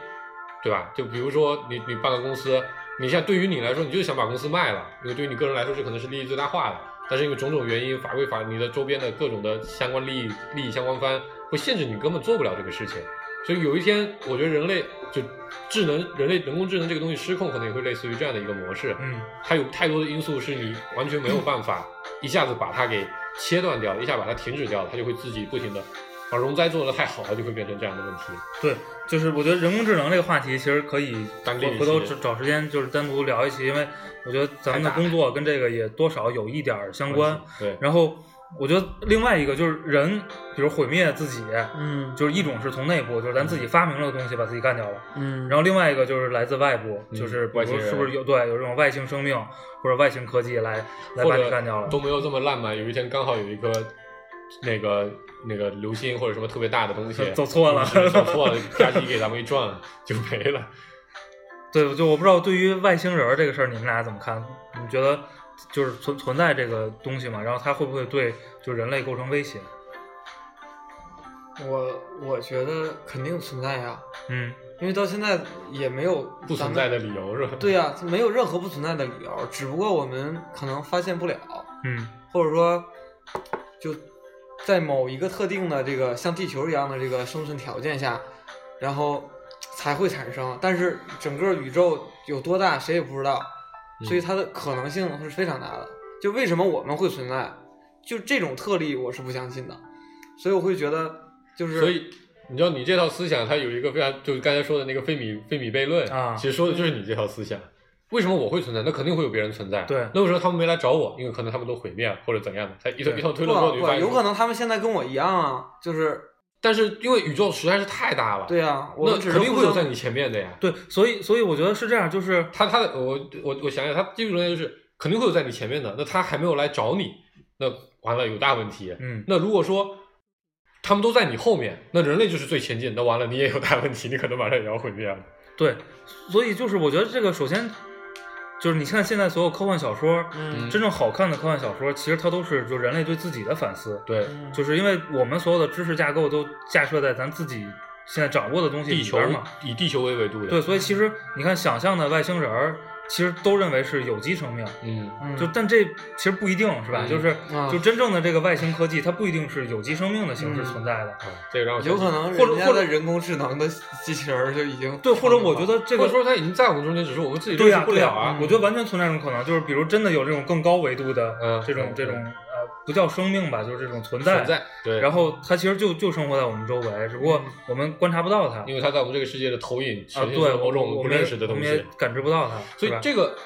Speaker 4: 对吧？就比如说你你办个公司，你像对于你来说，你就是想把公司卖了，因为对于你个人来说这可能是利益最大化的，但是因为种种原因，法规法你的周边的各种的相关利益利益相关方会限制你根本做不了这个事情。所以有一天，我觉得人类就智能、人类人工智能这个东西失控，可能也会类似于这样的一个模式。
Speaker 3: 嗯，
Speaker 4: 它有太多的因素是你完全没有办法一下子把它给切断掉，一下把它停止掉，它就会自己不停的把容灾做得太好了，就会变成这样的问题。
Speaker 3: 对，就是我觉得人工智能这个话题其实可以回回头找找时间就是单独聊一期，因为我觉得咱们的工作跟这个也多少有一点相关。
Speaker 4: 对，
Speaker 3: 然后我觉得另外一个就是人，比如毁灭自己，
Speaker 2: 嗯
Speaker 3: 就是一种是从内部，就是咱自己发明了的东西把自己干掉了。
Speaker 2: 嗯，
Speaker 3: 然后另外一个就是来自外部，
Speaker 4: 嗯
Speaker 3: 就是比如
Speaker 4: 外星
Speaker 3: 是不是有对有这种外星生命或者外星科技来来把你干掉了。
Speaker 4: 都没有这么烂嘛。有一天刚好有一颗那个那个流星或者什么特别大的东西
Speaker 3: 走错了
Speaker 4: 走错了，吧唧给咱们一撞就没了。
Speaker 3: 对，就我不知道对于外星人这个事儿，你们俩怎么看？你们觉得就是存存在这个东西嘛？然后它会不会对就人类构成威胁？
Speaker 2: 我我觉得肯定存在呀，
Speaker 3: 嗯
Speaker 2: 因为到现在也没有
Speaker 4: 不存在的理由是吧？
Speaker 2: 对呀、没有任何不存在的理由，只不过我们可能发现不了，
Speaker 3: 嗯
Speaker 2: 或者说就在某一个特定的这个像地球一样的这个生存条件下，然后才会产生。但是整个宇宙有多大，谁也不知道，所以它的可能性是非常大的。就为什么我们会存在，就这种特例我是不相信的，所以我会觉得就是
Speaker 4: 所以你知道，你这套思想它有一个非常，就是刚才说的那个费米费米悖论
Speaker 3: 啊
Speaker 4: 其实说的就是你这套思想。为什么我会存在？那肯定会有别人存在。
Speaker 3: 对
Speaker 4: 那为什么他们没来找我？因为可能他们都毁灭了或者怎样的。他一套一套推
Speaker 2: 不
Speaker 4: 论过
Speaker 2: 有可能他们现在跟我一样啊，就是
Speaker 4: 但是因为宇宙实在是太大了，
Speaker 2: 对啊、我
Speaker 4: 那肯定会有在你前面的呀。
Speaker 3: 对，所以所以我觉得是这样，就是
Speaker 4: 他他的我我我想想，他基本上就是肯定会有在你前面的，那他还没有来找你，那完了有大问题。
Speaker 3: 嗯
Speaker 4: 那如果说他们都在你后面，那人类就是最前进，那完了你也有大问题，你可能马上也要毁灭了。
Speaker 3: 对，所以就是我觉得这个首先就是你看现在所有科幻小说，
Speaker 2: 嗯。
Speaker 3: 真正好看的科幻小说，其实它都是就人类对自己的反思，
Speaker 4: 对，
Speaker 2: 嗯。
Speaker 3: 就是因为我们所有的知识架构都架设在咱自己现在掌握的东西
Speaker 4: 地球
Speaker 3: 里边嘛。
Speaker 4: 以地球为维度的，
Speaker 3: 对，所以其实你看，想象的外星人儿，其实都认为是有机生命，
Speaker 4: 嗯，
Speaker 2: 嗯
Speaker 3: 就但这其实不一定是吧？
Speaker 4: 嗯
Speaker 3: 就是
Speaker 2: 啊
Speaker 3: 就真正的这个外星科技，它不一定是有机生命的形式
Speaker 2: 嗯
Speaker 3: 存在的。
Speaker 4: 啊，这个让我想
Speaker 2: 有可能
Speaker 3: 或者或者
Speaker 2: 人家的人工智能的机器人儿就已经
Speaker 3: 对，或者我觉
Speaker 2: 得
Speaker 4: 或者
Speaker 3: 得这个
Speaker 4: 说它已经在我们中间，只是我们自己
Speaker 3: 对呀、
Speaker 4: 认识不
Speaker 3: 对呀、
Speaker 4: 了啊。
Speaker 3: 我觉得完全存在这种可能，就是比如真的有这种更高维度的这种这种呃不叫生命吧，就是这种存在。
Speaker 4: 存在，对，
Speaker 3: 然后它其实就就生活在我们周围，只不过我们观察不到它。
Speaker 4: 因为它在我们这个世界的投影
Speaker 3: 啊，
Speaker 4: 呈现
Speaker 3: 对，
Speaker 4: 某种我们不认识的东西
Speaker 3: 我们也，感知不到它。
Speaker 4: 所以这个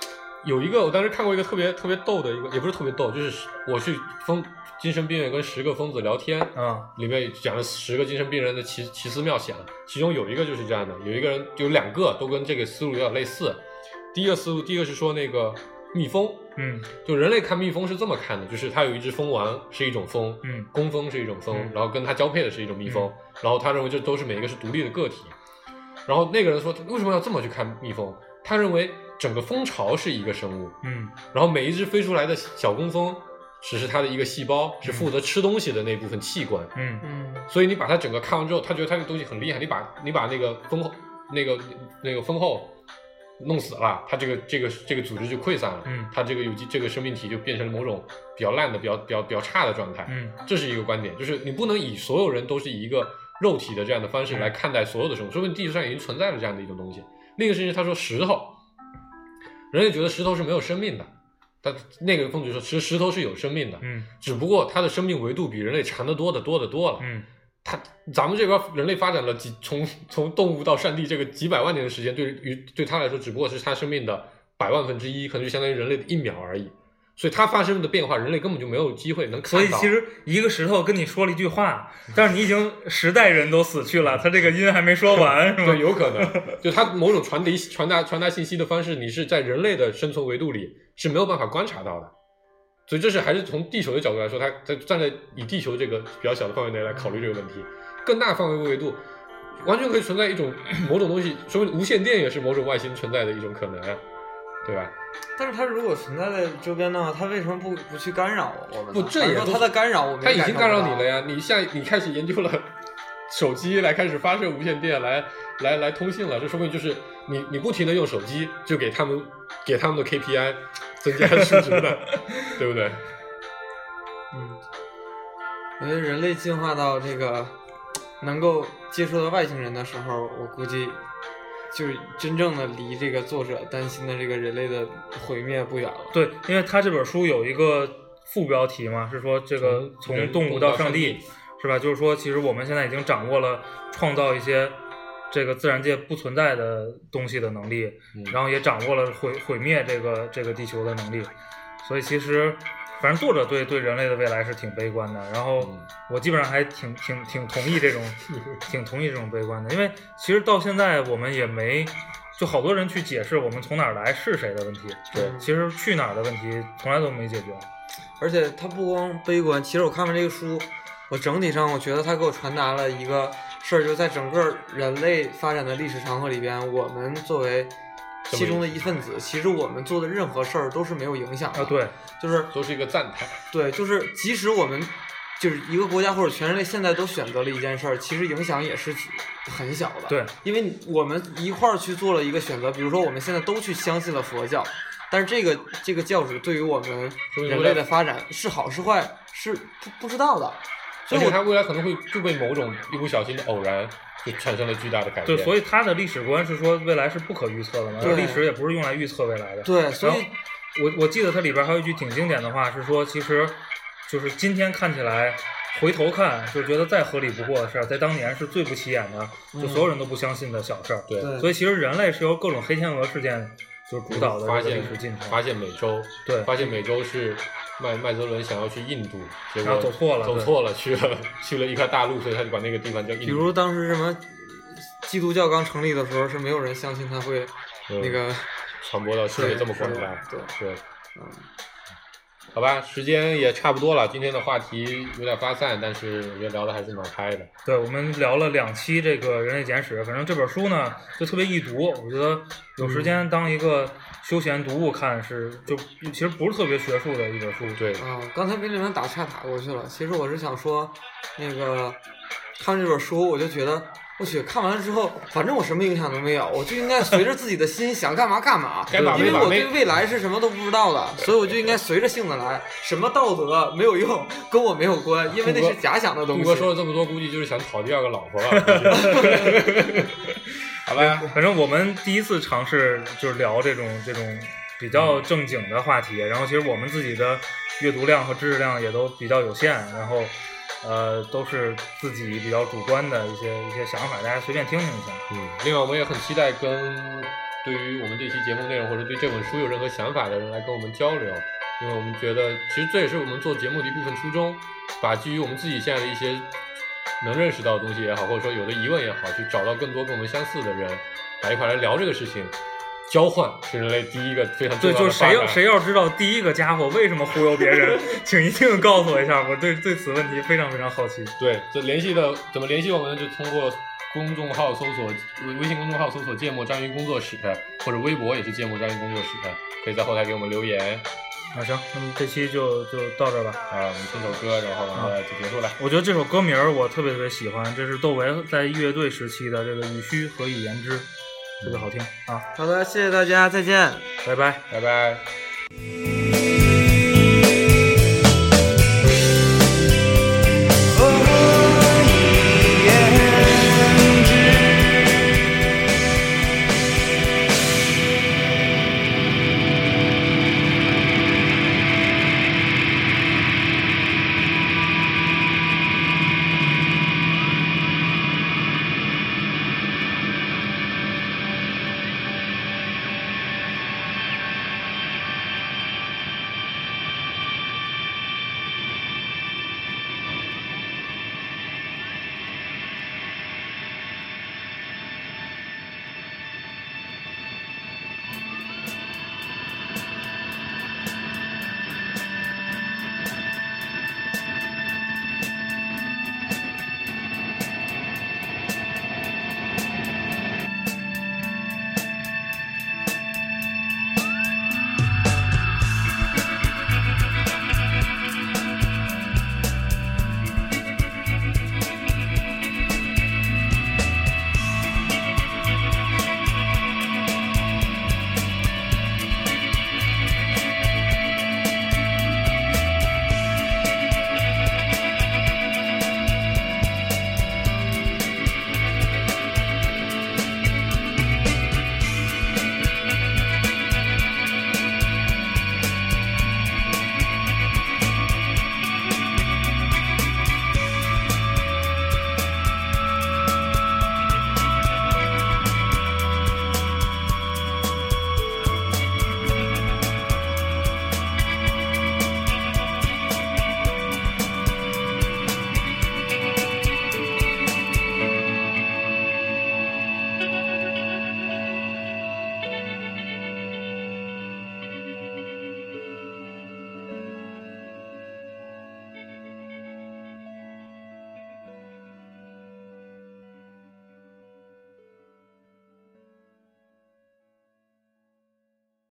Speaker 4: 有一个，我当时看过一个特别特别逗的一个，也不是特别逗，就是我去疯精神病院跟十个疯子聊天，
Speaker 3: 嗯
Speaker 4: 里面讲了十个精神病人的奇奇思妙想，其中有一个就是这样的，有一个人有两个都跟这个思路有点类似。第一个思路，第一个是说那个蜜蜂，
Speaker 3: 嗯。
Speaker 4: 就人类看蜜蜂是这么看的，就是它有一只蜂王是一种蜂，
Speaker 3: 嗯。
Speaker 4: 工蜂是一种蜂，
Speaker 3: 嗯。
Speaker 4: 然后跟它交配的是一种蜜蜂，然后他认为这都是每一个是独立的个体。然后那个人说，为什么要这么去看蜜蜂？他认为整个蜂巢是一个生物，
Speaker 3: 嗯。
Speaker 4: 然后每一只飞出来的小工蜂只是它的一个细胞，是负责吃东西的那部分器官。
Speaker 3: 嗯。
Speaker 2: 嗯
Speaker 4: 所以你把它整个看完之后，他觉得他这个东西很厉害，你把你把那个蜂后那个那个蜂后弄死了，它这个这个这个组织就溃散了，
Speaker 3: 嗯
Speaker 4: 它这个有机这个生命体就变成了某种比较烂的、比较比较比较差的状态。
Speaker 3: 嗯
Speaker 4: 这是一个观点，就是你不能以所有人都是以一个肉体的这样的方式
Speaker 3: 嗯
Speaker 4: 来看待所有的生物，说明地球上已经存在了这样的一种东西。另一个事情，他说石头，人类觉得石头是没有生命的，他那个凤子说，其实石头是有生命的，
Speaker 3: 嗯
Speaker 4: 只不过它的生命维度比人类长得多的多的多了。
Speaker 3: 嗯
Speaker 4: 它咱们这边人类发展了几从从动物到上帝这个几百万年的时间，对于对他来说，只不过是他生命的百万分之一，可能就相当于人类的一秒而已。所以它发生的变化，人类根本就没有机会能看到。
Speaker 3: 所以其实一个石头跟你说了一句话，但是你已经十代人都死去了，他这个音还没说完，是
Speaker 4: 对，
Speaker 3: 吧？
Speaker 4: 有可能，就它某种传递传达传达信息的方式，你是在人类的生存维度里是没有办法观察到的。所以这是还是从地球的角度来说，它它站在以地球这个比较小的范围内来考虑这个问题，更大范围维度，完全可以存在一种 某种东西，说明无线电也是某种外星存在的一种可能啊，对吧？
Speaker 2: 但是它如果存在在周边的话，它为什么不不去干扰我们？
Speaker 4: 不这也
Speaker 2: 它的干扰我们
Speaker 4: 它已经干扰你了
Speaker 2: 呀。
Speaker 4: 呀，你现在你开始研究了手机来开始发射无线电来来来通信了，这说明就是你你不停的用手机就给他们给他们的 KPI 增加数值的，对不对？
Speaker 2: 嗯，我觉得人类进化到这个能够接触到外星人的时候，我估计就是真正的离这个作者担心的这个人类的毁灭不远了。
Speaker 3: 对，因为他这本书有一个副标题嘛，是说这个从动物到上
Speaker 4: 上
Speaker 3: 帝，是吧？就是说，其实我们现在已经掌握了创造一些这个自然界不存在的东西的能力，
Speaker 4: 嗯
Speaker 3: 然后也掌握了毁毁灭这个这个地球的能力。所以其实，反正作者对对人类的未来是挺悲观的。然后
Speaker 4: 嗯
Speaker 3: 我基本上还挺挺挺同意这种，挺同意这种悲观的，因为其实到现在我们也没。就好多人去解释我们从哪儿来是谁的问题，
Speaker 4: 对
Speaker 3: 其实去哪儿的问题从来都没解决。
Speaker 2: 而且他不光悲观，其实我看完这个书，我整体上我觉得他给我传达了一个事儿，就在整个人类发展的历史长河里边，我们作为其中的一份子，其实我们做的任何事儿都是没有影响的。
Speaker 3: 啊，对，
Speaker 2: 就是
Speaker 4: 都是一个赞叹。
Speaker 2: 对，就是即使我们就是一个国家或者全人类现在都选择了一件事儿，其实影响也是很小的。
Speaker 3: 对，
Speaker 2: 因为我们一块儿去做了一个选择，比如说我们现在都去相信了佛教，但是这个这个教主对于我们人类的发展是好是坏是不不知道的，所以我
Speaker 4: 而且它未来可能会就被某种一不小心的偶然，就产生了巨大的改变。
Speaker 3: 对，所以他的历史观是说未来是不可预测的嘛，
Speaker 2: 对
Speaker 3: 历史也不是用来预测未来的。
Speaker 2: 对，所以
Speaker 3: 我我记得它里边还有一句挺经典的话，是说其实就是今天看起来。回头看，就觉得再合理不过的事儿，在当年是最不起眼的，就所有人都不相信的小事儿。
Speaker 4: 对
Speaker 2: 对
Speaker 3: 所以其实人类是由各种黑天鹅事件就是主导的
Speaker 4: 发现。发现美洲，
Speaker 3: 对
Speaker 4: 发现美洲是麦麦哲伦想要去印度，结果
Speaker 3: 走错了
Speaker 4: 走错了，去了去了一块大陆，所以他就把那个地方叫印度。
Speaker 2: 比如当时什么基督教刚成立的时候，是没有人相信他会
Speaker 4: 嗯
Speaker 2: 那个
Speaker 4: 传播到世界这么广大，
Speaker 2: 对
Speaker 4: 对，
Speaker 2: 嗯
Speaker 4: 好吧，时间也差不多了，今天的话题有点发散，但是我觉得聊的还是蛮开的。
Speaker 3: 对，我们聊了两期这个《人类简史》，反正这本书呢就特别易读，我觉得有时间当一个休闲读物看是就其实不是特别学术的一本书。
Speaker 4: 对，
Speaker 2: 啊，刚才被你们打岔打过去了。其实我是想说，那个看这本书，我就觉得，我去，看完了之后，反正我什么影响都没有，我就应该随着自己的心想干嘛干嘛。因为我对未来是什么都不知道的，所以我就应该随着性子来。什么道德没有用，跟我没有关，因为那是假想的东西。
Speaker 4: 杜哥说了这么多，估计就是想讨第二个老婆了。好吧，
Speaker 3: 反正我们第一次尝试就是聊这种这种比较正经的话题，然后其实我们自己的阅读量和知识量也都比较有限，然后呃都是自己比较主观的一些一些想法，大家随便听听一下。
Speaker 4: 嗯，另外我们也很期待跟对于我们这期节目内容或者对这本书有任何想法的人来跟我们交流，因为我们觉得其实这也是我们做节目的一部分初衷，把基于我们自己现在的一些能认识到的东西也好，或者说有的疑问也好，去找到更多跟我们相似的人，来一块来聊这个事情。交换是人类第一个非常重
Speaker 3: 对，
Speaker 4: 要的
Speaker 3: 就是谁要谁要知道第一个家伙为什么忽悠别人，请一定告诉我一下，我对对此问题非常非常好奇。
Speaker 4: 对，这联系的怎么联系我们呢？就通过公众号搜索微微信公众号搜索“芥末章鱼工作室”，或者微博也是“芥末章鱼工作室”，可以在后台给我们留言。
Speaker 3: 啊行，那么这期就就到这儿吧。
Speaker 4: 啊，我们听首歌，然后完了就结束了。
Speaker 3: 我觉得这首歌名儿我特别特别喜欢，这是窦唯在乐队时期的这个《与须何以言之》，特别好听啊。
Speaker 2: 好的谢谢大家再见。
Speaker 3: 拜拜。
Speaker 4: 拜拜。